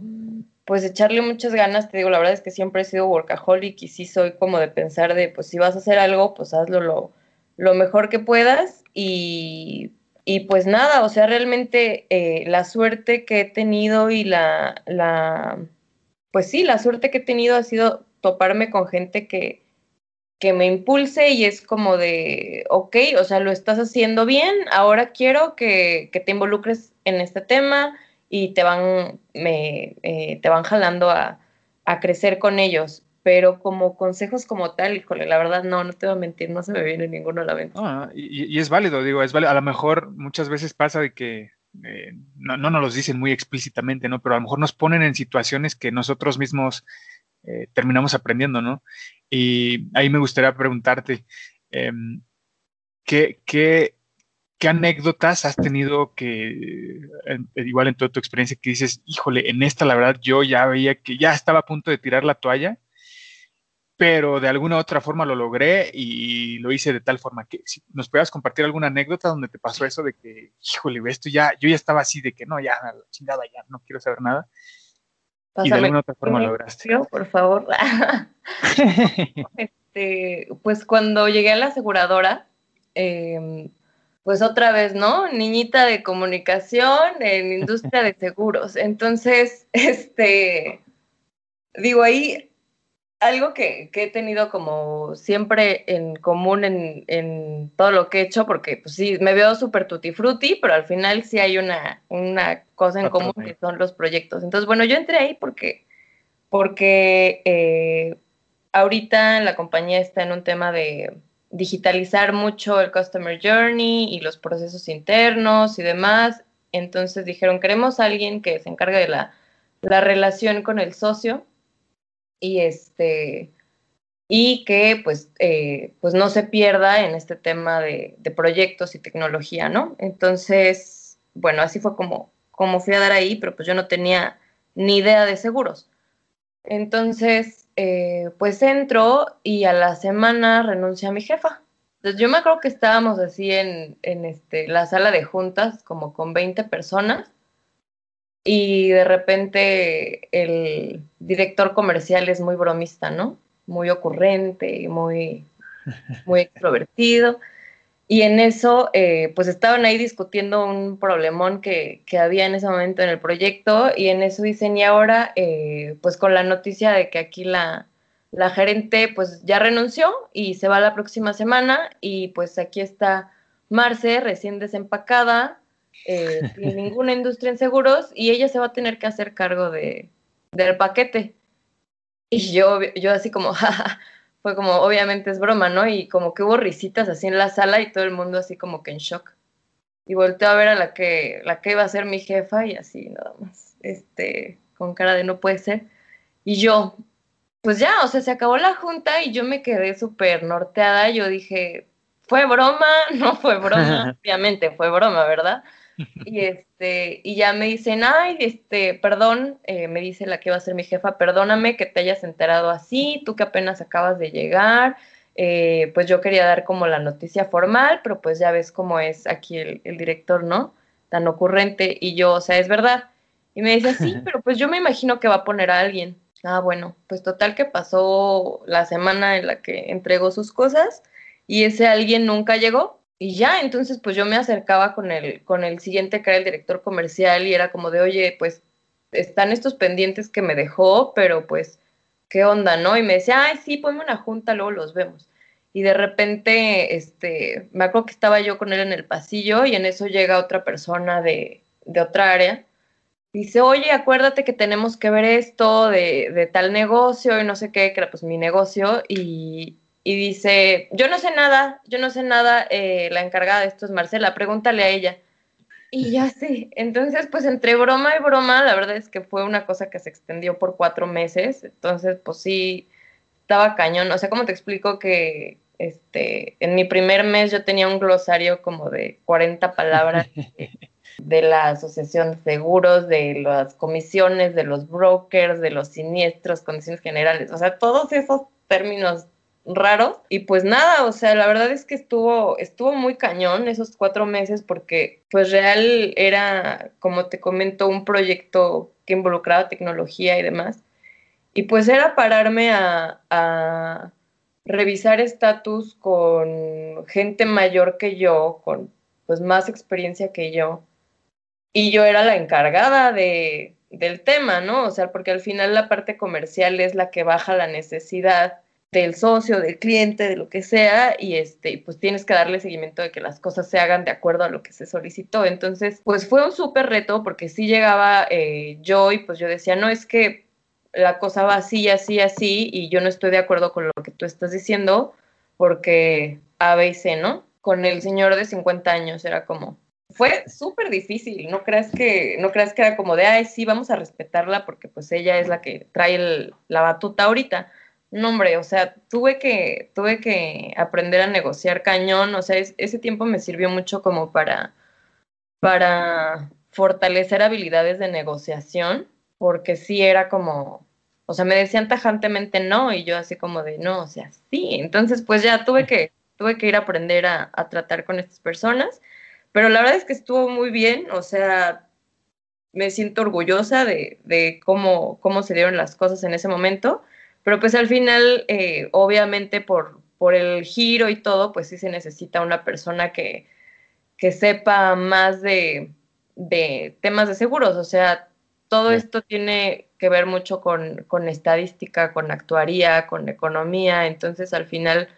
pues echarle muchas ganas, te digo, la verdad es que siempre he sido workaholic y sí soy como de pensar de, pues si vas a hacer algo, pues hazlo lo, lo mejor que puedas y, y, pues nada, o sea, realmente eh, la suerte que he tenido y la, la, pues sí, la suerte que he tenido ha sido toparme con gente que, que me impulse y es como de, ok, o sea, lo estás haciendo bien, ahora quiero que, que te involucres en este tema, y te van, me, eh, te van jalando a, a, crecer con ellos. Pero como consejos como tal, la verdad no, no te voy a mentir, no se me viene ninguno a la mente. Y, y, es válido, digo, es válido. A lo mejor muchas veces pasa de que eh, no, no nos lo dicen muy explícitamente, ¿no? Pero a lo mejor nos ponen en situaciones que nosotros mismos eh, terminamos aprendiendo, ¿no? Y ahí me gustaría preguntarte, eh, ¿qué, qué, ¿qué anécdotas has tenido que, igual en toda tu experiencia, que dices, híjole, en esta la verdad yo ya veía que ya estaba a punto de tirar la toalla, pero de alguna u otra forma lo logré y lo hice de tal forma que si nos puedas compartir alguna anécdota donde te pasó eso de que, híjole, esto ya, yo ya estaba así de que no, ya, chingada, ya, no quiero saber nada. Pásame y de alguna otra forma lograste. Por favor. este, pues cuando llegué a la aseguradora, eh, pues otra vez, ¿no? Niñita de comunicación en industria de seguros. Entonces, este, digo, ahí algo que, que he tenido como siempre en común en, en, todo lo que he hecho, porque pues sí, me veo súper tutti frutti, pero al final sí hay una, una cosa en común que son los proyectos. Entonces, bueno, yo entré ahí porque porque eh, ahorita la compañía está en un tema de digitalizar mucho el Customer Journey y los procesos internos y demás. Entonces dijeron, queremos alguien que se encargue de la, la relación con el socio y este y que pues, eh, pues no se pierda en este tema de, de, proyectos y tecnología, ¿no? Entonces, bueno, así fue como, como fui a dar ahí, pero pues yo no tenía ni idea de seguros. Entonces, eh, pues entro y a la semana renuncia a mi jefa. Entonces yo me acuerdo que estábamos así en, en este, la sala de juntas, como con 20 personas, y de repente el director comercial es muy bromista, ¿no? Muy ocurrente y muy, muy extrovertido. Y en eso, eh, pues estaban ahí discutiendo un problemón que, que, había en ese momento en el proyecto y en eso dicen, y ahora, eh, pues con la noticia de que aquí la, la gerente pues ya renunció y se va la próxima semana y pues aquí está Marce recién desempacada, eh, sin ninguna industria en seguros y ella se va a tener que hacer cargo de, del paquete. Y yo, yo así como, jaja fue como, obviamente es broma, ¿no? Y como que hubo risitas así en la sala y todo el mundo así como que en shock. Y volteé a ver a la que, la que iba a ser mi jefa y así nada más, este, con cara de no puede ser. Y yo, pues ya, o sea, se acabó la junta y yo me quedé súper norteada. Yo dije, ¿fue broma? No fue broma. Obviamente fue broma, ¿verdad? Y este, y ya me dicen, ay, este, perdón, eh, me dice la que va a ser mi jefa, perdóname que te hayas enterado así, tú que apenas acabas de llegar, eh, pues yo quería dar como la noticia formal, pero pues ya ves cómo es aquí el, el director, ¿no? Tan ocurrente, y yo, o sea, es verdad. Y me dice, sí, pero pues yo me imagino que va a poner a alguien. Ah, bueno, pues total que pasó la semana en la que entregó sus cosas y ese alguien nunca llegó y ya, entonces pues yo me acercaba con el, con el siguiente que era el director comercial y era como de, oye, pues están estos pendientes que me dejó, pero pues, ¿qué onda, no? Y me decía, ay, sí, ponme una junta, luego los vemos. Y de repente, este, me acuerdo que estaba yo con él en el pasillo y en eso llega otra persona de, de otra área. Dice, oye, acuérdate que tenemos que ver esto de, de tal negocio y no sé qué, que era pues mi negocio. Y, y dice, yo no sé nada, yo no sé nada, eh, la encargada de esto es Marcela, pregúntale a ella. Y ya sé, entonces pues entre broma y broma, la verdad es que fue una cosa que se extendió por cuatro meses, entonces pues sí, estaba cañón, o sea, ¿cómo te explico que este, en mi primer mes yo tenía un glosario como de 40 palabras de la asociación de seguros, de las comisiones, de los brokers, de los siniestros, condiciones generales, o sea, todos esos términos raros. Y pues nada, o sea, la verdad es que estuvo, estuvo muy cañón esos cuatro meses porque pues real era, como te comento, un proyecto que involucraba tecnología y demás. Y pues era pararme a, a revisar estatus con gente mayor que yo, con pues más experiencia que yo. Y yo era la encargada de, del tema, ¿no? O sea, porque al final la parte comercial es la que baja la necesidad del socio, del cliente, de lo que sea, y este, pues tienes que darle seguimiento de que las cosas se hagan de acuerdo a lo que se solicitó. Entonces, pues fue un súper reto porque sí llegaba eh, yo y pues yo decía, no, es que la cosa va así, así, así, y yo no estoy de acuerdo con lo que tú estás diciendo, porque A, B y C, ¿no? Con el señor de 50 años era como, fue súper difícil, no creas que, no creas que era como de, ay, sí, vamos a respetarla porque pues ella es la que trae la batuta ahorita no, hombre, o sea, tuve que, tuve que aprender a negociar cañón, o sea, ese tiempo me sirvió mucho como para, para fortalecer habilidades de negociación, porque sí era como, o sea, me decían tajantemente no, y yo así como de no, o sea, sí, entonces pues ya tuve que, tuve que ir a aprender a, a tratar con estas personas, pero la verdad es que estuvo muy bien, o sea, me siento orgullosa de, de cómo, cómo se dieron las cosas en ese momento pero pues al final, eh, obviamente por, por el giro y todo, pues sí se necesita una persona que, que sepa más de, de, temas de seguros. O sea, todo esto tiene que ver mucho con, con, estadística, con actuaría, con economía, entonces al final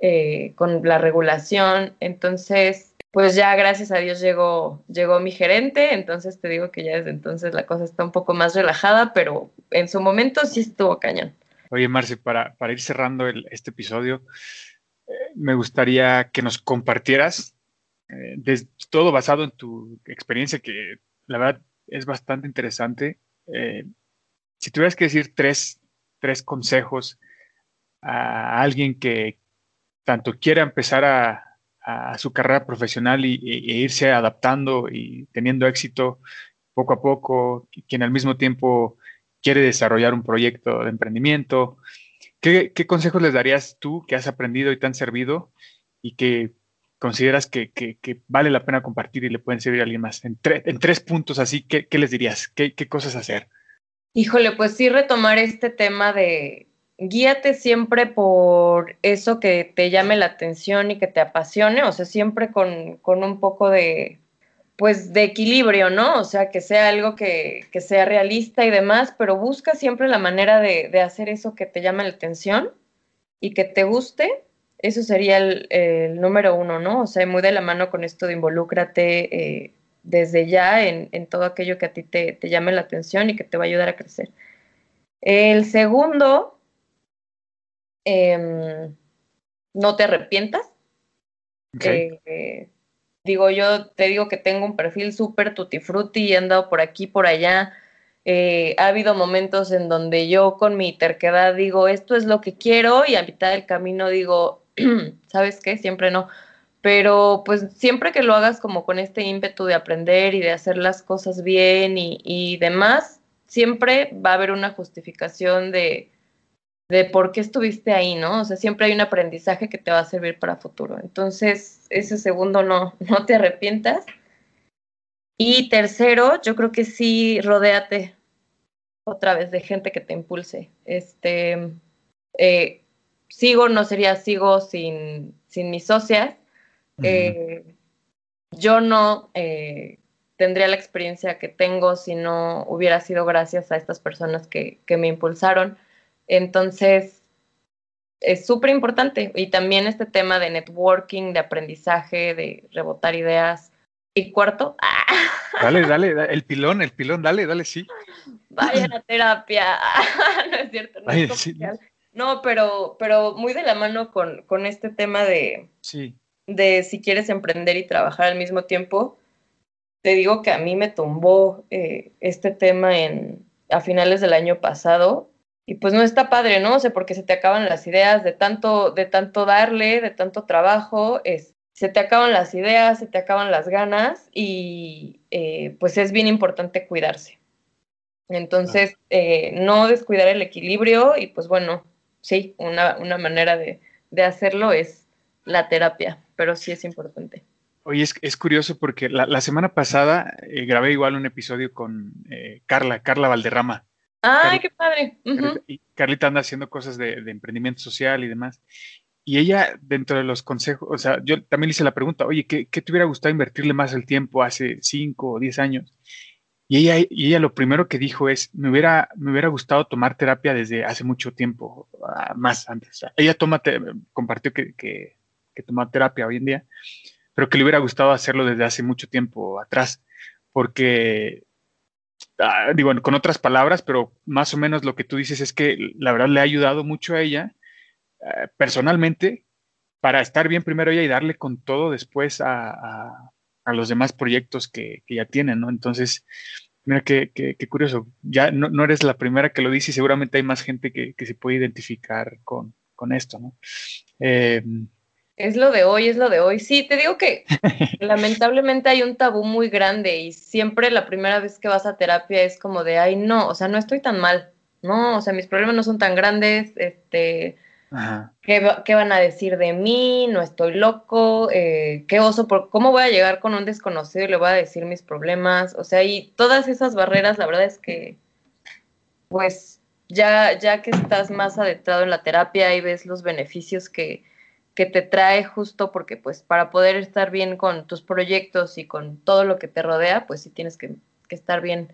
eh, con la regulación. Entonces, pues ya gracias a Dios llegó, llegó mi gerente, entonces te digo que ya desde entonces la cosa está un poco más relajada, pero en su momento sí estuvo cañón. Oye, Marce, para, para ir cerrando este episodio, eh, me gustaría que nos compartieras eh, todo basado en tu experiencia, que la verdad es bastante interesante. Eh, si tuvieras que decir tres, tres consejos a alguien que tanto quiera empezar a, su carrera profesional y, e irse adaptando y teniendo éxito poco a poco, quien al mismo tiempo quiere desarrollar un proyecto de emprendimiento. ¿Qué, consejos les darías tú que has aprendido y te han servido y que consideras que, vale la pena compartir y le pueden servir a alguien más? En, en tres puntos así, ¿qué, ¿qué, les dirías? ¿Qué, ¿Qué cosas hacer? Híjole, pues sí retomar este tema de, guíate siempre por eso que te llame la atención y que te apasione, o sea, siempre con, con un poco de, pues, de equilibrio, ¿no? O sea, que sea algo que, que sea realista y demás, pero busca siempre la manera de, de, hacer eso que te llame la atención y que te guste. Eso sería el, el, número uno, ¿no? O sea, muy de la mano con esto de involúcrate eh, desde ya en, en, todo aquello que a ti te, te llame la atención y que te va a ayudar a crecer. El segundo eh, no te arrepientas. Okay. Eh, digo, yo te digo que tengo un perfil súper tutti frutti y he andado por aquí, por allá. Eh, ha habido momentos en donde yo con mi terquedad digo, esto es lo que quiero y a mitad del camino digo, ¿sabes qué? Siempre no. Pero pues siempre que lo hagas como con este ímpetu de aprender y de hacer las cosas bien y demás, siempre va a haber una justificación de, de por qué estuviste ahí, ¿no? O sea, siempre hay un aprendizaje que te va a servir para futuro. Entonces, ese segundo no, no te arrepientas. Y tercero, yo creo que sí, rodéate otra vez de gente que te impulse. Este, eh, sigo, no sería sigo sin, sin mis socias. Uh -huh. eh, yo no eh, tendría la experiencia que tengo si no hubiera sido gracias a estas personas que, que me impulsaron. Entonces, es súper importante. Y también este tema de networking, de aprendizaje, de rebotar ideas. Y cuarto, dale, dale, dale, el pilón, el pilón, dale, dale, sí. Vayan a terapia. no es cierto, no, es sí. no pero, pero muy de la mano con, con este tema de, sí. de si quieres emprender y trabajar al mismo tiempo. Te digo que a mí me tumbó eh, este tema en, a finales del año pasado y pues no está padre, ¿no? O sea, porque se te acaban las ideas de tanto, de tanto darle, de tanto trabajo, es, se te acaban las ideas, se te acaban las ganas y eh, pues es bien importante cuidarse. Entonces, eh, no descuidar el equilibrio y pues bueno, sí, una, una manera de, de, hacerlo es la terapia, pero sí es importante. Oye, es, es curioso porque la, semana pasada eh, grabé igual un episodio con Carla, Carla Valderrama. ¡Ay, Carlita, qué padre! Uh -huh. y Carlita anda haciendo cosas de, de, emprendimiento social y demás. Y ella, dentro de los consejos, o sea, yo también le hice la pregunta, oye, ¿qué, qué te hubiera gustado invertirle más el tiempo hace 5 o 10 años? Y ella, y ella lo primero que dijo es, me hubiera, me hubiera gustado tomar terapia desde hace mucho tiempo, uh, más antes. O sea, ella toma, compartió que, que, que toma terapia hoy en día, pero que le hubiera gustado hacerlo desde hace mucho tiempo atrás, porque Uh, digo, con otras palabras, pero más o menos lo que tú dices es que la verdad le ha ayudado mucho a ella uh, personalmente para estar bien primero ella y darle con todo después a, a, a los demás proyectos que, que, ya tienen, ¿no? Entonces, mira qué, qué, qué curioso. Ya no, no, eres la primera que lo dice y seguramente hay más gente que, que se puede identificar con, con esto, ¿no? Eh, es lo de hoy, es lo de hoy. Sí, te digo que lamentablemente hay un tabú muy grande y siempre la primera vez que vas a terapia es como de, ay, no, o sea, no estoy tan mal, no, o sea, mis problemas no son tan grandes, este, ¿qué, ¿qué, van a decir de mí? No estoy loco, eh, qué oso, por, ¿cómo voy a llegar con un desconocido y le voy a decir mis problemas? O sea, y todas esas barreras, la verdad es que, pues, ya, ya que estás más adentrado en la terapia y ves los beneficios que que te trae justo porque pues para poder estar bien con tus proyectos y con todo lo que te rodea, pues sí tienes que, que estar bien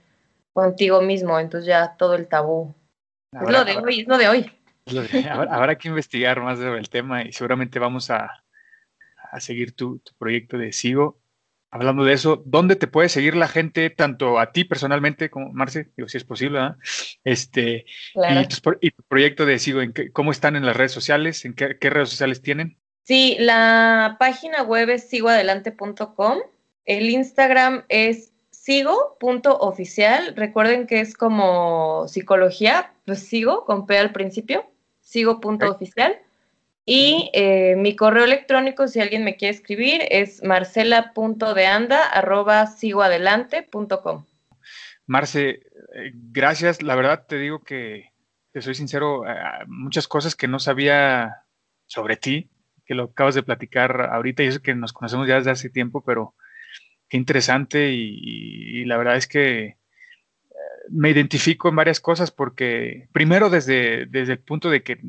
contigo mismo, entonces ya todo el tabú. Ahora, es lo de ahora, hoy, es lo de hoy. Lo de, ahora, habrá que investigar más sobre el tema y seguramente vamos a, a seguir tu, tu proyecto de Sigo. Hablando de eso, ¿dónde te puede seguir la gente, tanto a ti personalmente como Marce, digo, si es posible, ¿verdad? Este, Claro. y, tu proyecto de Sigo, ¿en qué- ¿cómo están en las redes sociales? ¿En qué, qué redes sociales tienen? Sí, la página web es sigoadelante.com. El Instagram es sigo.oficial. Recuerden que es como psicología, pues sigo con P al principio, sigo.oficial. Y eh, mi correo electrónico, si alguien me quiere escribir, es marcela.deanda.sigoadelante.com. Marce, eh, gracias. La verdad te digo que, te soy sincero, eh, muchas cosas que no sabía sobre ti, que lo acabas de platicar ahorita, y eso que nos conocemos ya desde hace tiempo, pero qué interesante y, y- la verdad es que eh, me identifico en varias cosas porque primero desde, desde el punto de que,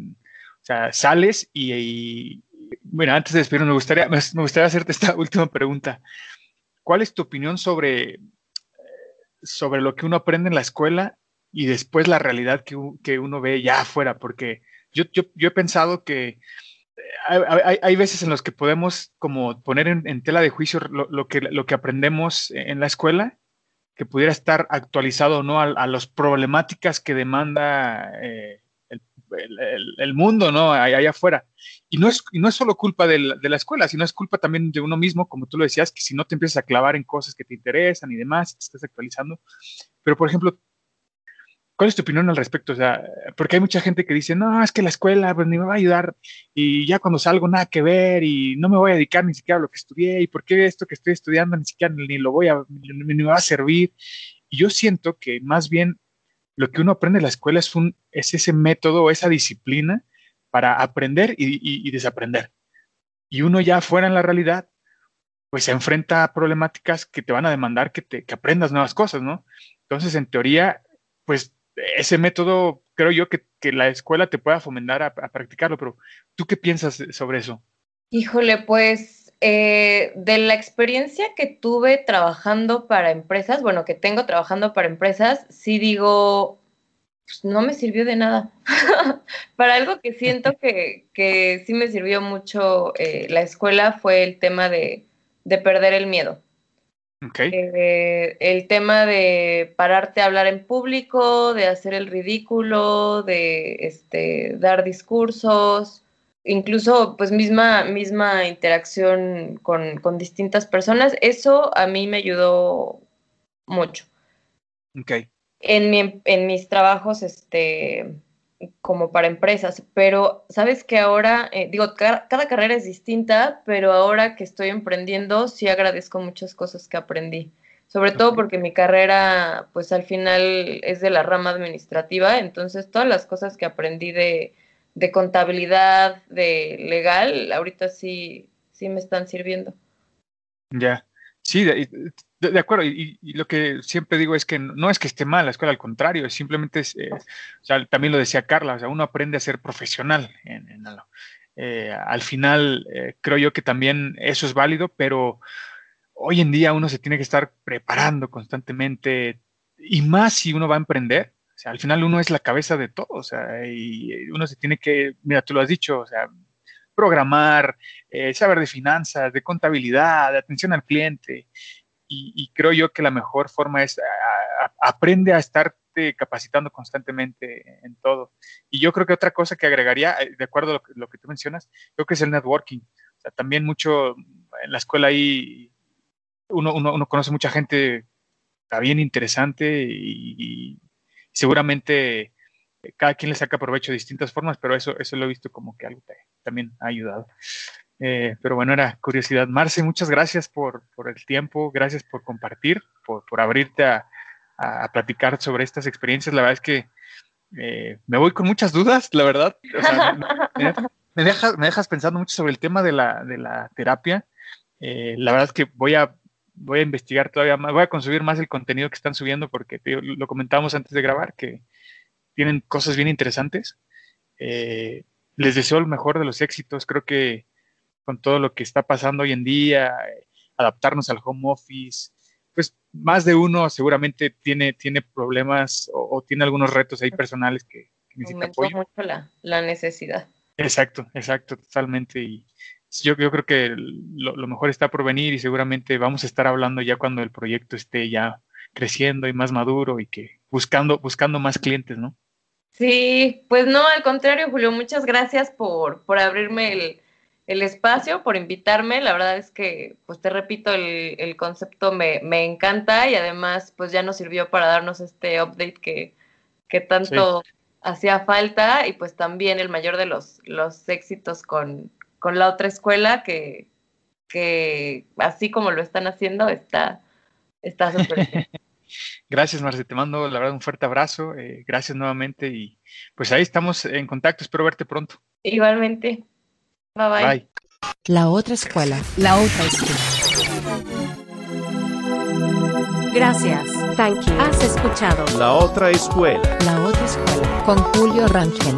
sea, sales y, bueno, antes de despedirnos, me gustaría, me gustaría hacerte esta última pregunta. ¿Cuál es tu opinión sobre sobre lo que uno aprende en la escuela y después la realidad que, que uno ve ya afuera, porque yo, yo, he pensado que eh, hay, hay- veces en los que podemos como poner en, tela de juicio lo, lo que, lo que aprendemos en la escuela, que pudiera estar actualizado o no a, a las problemáticas que demanda eh, el, mundo, ¿no? Allá afuera. Y no es, y no es solo culpa de la, de la escuela, sino es culpa también de uno mismo, como tú lo decías, que si no te empiezas a clavar en cosas que te interesan y demás, te estás actualizando. Pero, por ejemplo, ¿cuál es tu opinión al respecto? O sea, porque hay mucha gente que dice, no, es que la escuela pues, ni me va a ayudar y ya cuando salgo nada que ver y no me voy a dedicar ni siquiera a lo que estudié y por qué esto que estoy estudiando ni siquiera ni lo voy a, ni, ni me va a servir. Y yo siento que más bien lo que uno aprende en la escuela es, un, es ese método, esa disciplina para aprender y, desaprender. Y uno ya fuera en la realidad, pues se enfrenta a problemáticas que te van a demandar que, te, que aprendas nuevas cosas, ¿no? Entonces, en teoría, pues ese método creo yo que, que la escuela te pueda fomentar a, a practicarlo, pero ¿tú qué piensas sobre eso? Híjole, pues eh, de la experiencia que tuve trabajando para empresas, bueno, que tengo trabajando para empresas, sí digo, pues no me sirvió de nada. para algo que siento que, que sí me sirvió mucho eh, la escuela fue el tema de, de perder el miedo. ¿Ok? Eh, el tema de pararte a hablar en público, de hacer el ridículo, de este, dar discursos, incluso pues misma, misma interacción con, con distintas personas, eso a mí me ayudó mucho. Ok. En, mi, en mis trabajos, este, como para empresas, pero sabes que ahora, eh, digo, ca cada carrera es distinta, pero ahora que estoy emprendiendo, sí agradezco muchas cosas que aprendí, sobre todo porque mi carrera, pues al final es de la rama administrativa, entonces todas las cosas que aprendí de, de contabilidad, de legal, ahorita sí, sí me están sirviendo. Ya. Sí, de, de, acuerdo. Y, lo que siempre digo es que no es que esté mal la escuela, al contrario, simplemente, es, eh, o sea, también lo decía Carla, o sea, uno aprende a ser profesional en, en. Eh, al final, eh, creo yo que también eso es válido, pero hoy en día uno se tiene que estar preparando constantemente y más si uno va a emprender. O sea, al final uno es la cabeza de todo, o sea, y uno se tiene que, mira, tú lo has dicho, o sea, programar, eh, saber de finanzas, de contabilidad, de atención al cliente. Y, creo yo que la mejor forma es a, a, aprende a estarte capacitando constantemente en todo. Y yo creo que otra cosa que agregaría, eh, de acuerdo a lo que, lo que tú mencionas, creo que es el networking. O sea, también mucho en la escuela ahí uno, uno, uno conoce mucha gente está bien interesante y seguramente cada quien le saca provecho de distintas formas, pero eso, eso lo he visto como que algo que también ha ayudado. Eh, pero bueno, era curiosidad. Marce, muchas gracias por, por el tiempo, gracias por compartir, por, por abrirte a, a, platicar sobre estas experiencias. La verdad es que eh, me voy con muchas dudas, la verdad. O sea, me, dejas, me, dejas, pensando mucho sobre el tema de la, de la terapia. Eh, la verdad es que voy a, voy a investigar todavía más, voy a consumir más el contenido que están subiendo porque lo comentábamos antes de grabar, que tienen cosas bien interesantes. Eh, les deseo el mejor de los éxitos. Creo que con todo lo que está pasando hoy en día, eh, adaptarnos al home office, pues más de uno seguramente tiene, tiene problemas o, o tiene algunos retos ahí personales que, que necesita Aumentó apoyo. mucho la, la, necesidad. Exacto, exacto, totalmente. Y, yo, yo creo que lo, lo, mejor está por venir y seguramente vamos a estar hablando ya cuando el proyecto esté ya creciendo y más maduro y que buscando, buscando más clientes, ¿no? Sí, pues no, al contrario, Julio, muchas gracias por, por abrirme el, el espacio, por invitarme. La verdad es que, pues te repito, el, el concepto me, me, encanta y además, pues ya nos sirvió para darnos este update que, que tanto sí. hacía falta y pues también el mayor de los, los éxitos con, con la otra escuela que, que así como lo están haciendo está está súper bien. Gracias, Marce, te mando la verdad un fuerte abrazo, eh, gracias nuevamente y pues ahí estamos en contacto, espero verte pronto. Igualmente. Bye bye. bye. La otra escuela. La otra escuela. Gracias. Thank you. Has escuchado La otra escuela. La otra escuela. Con Julio Rangel.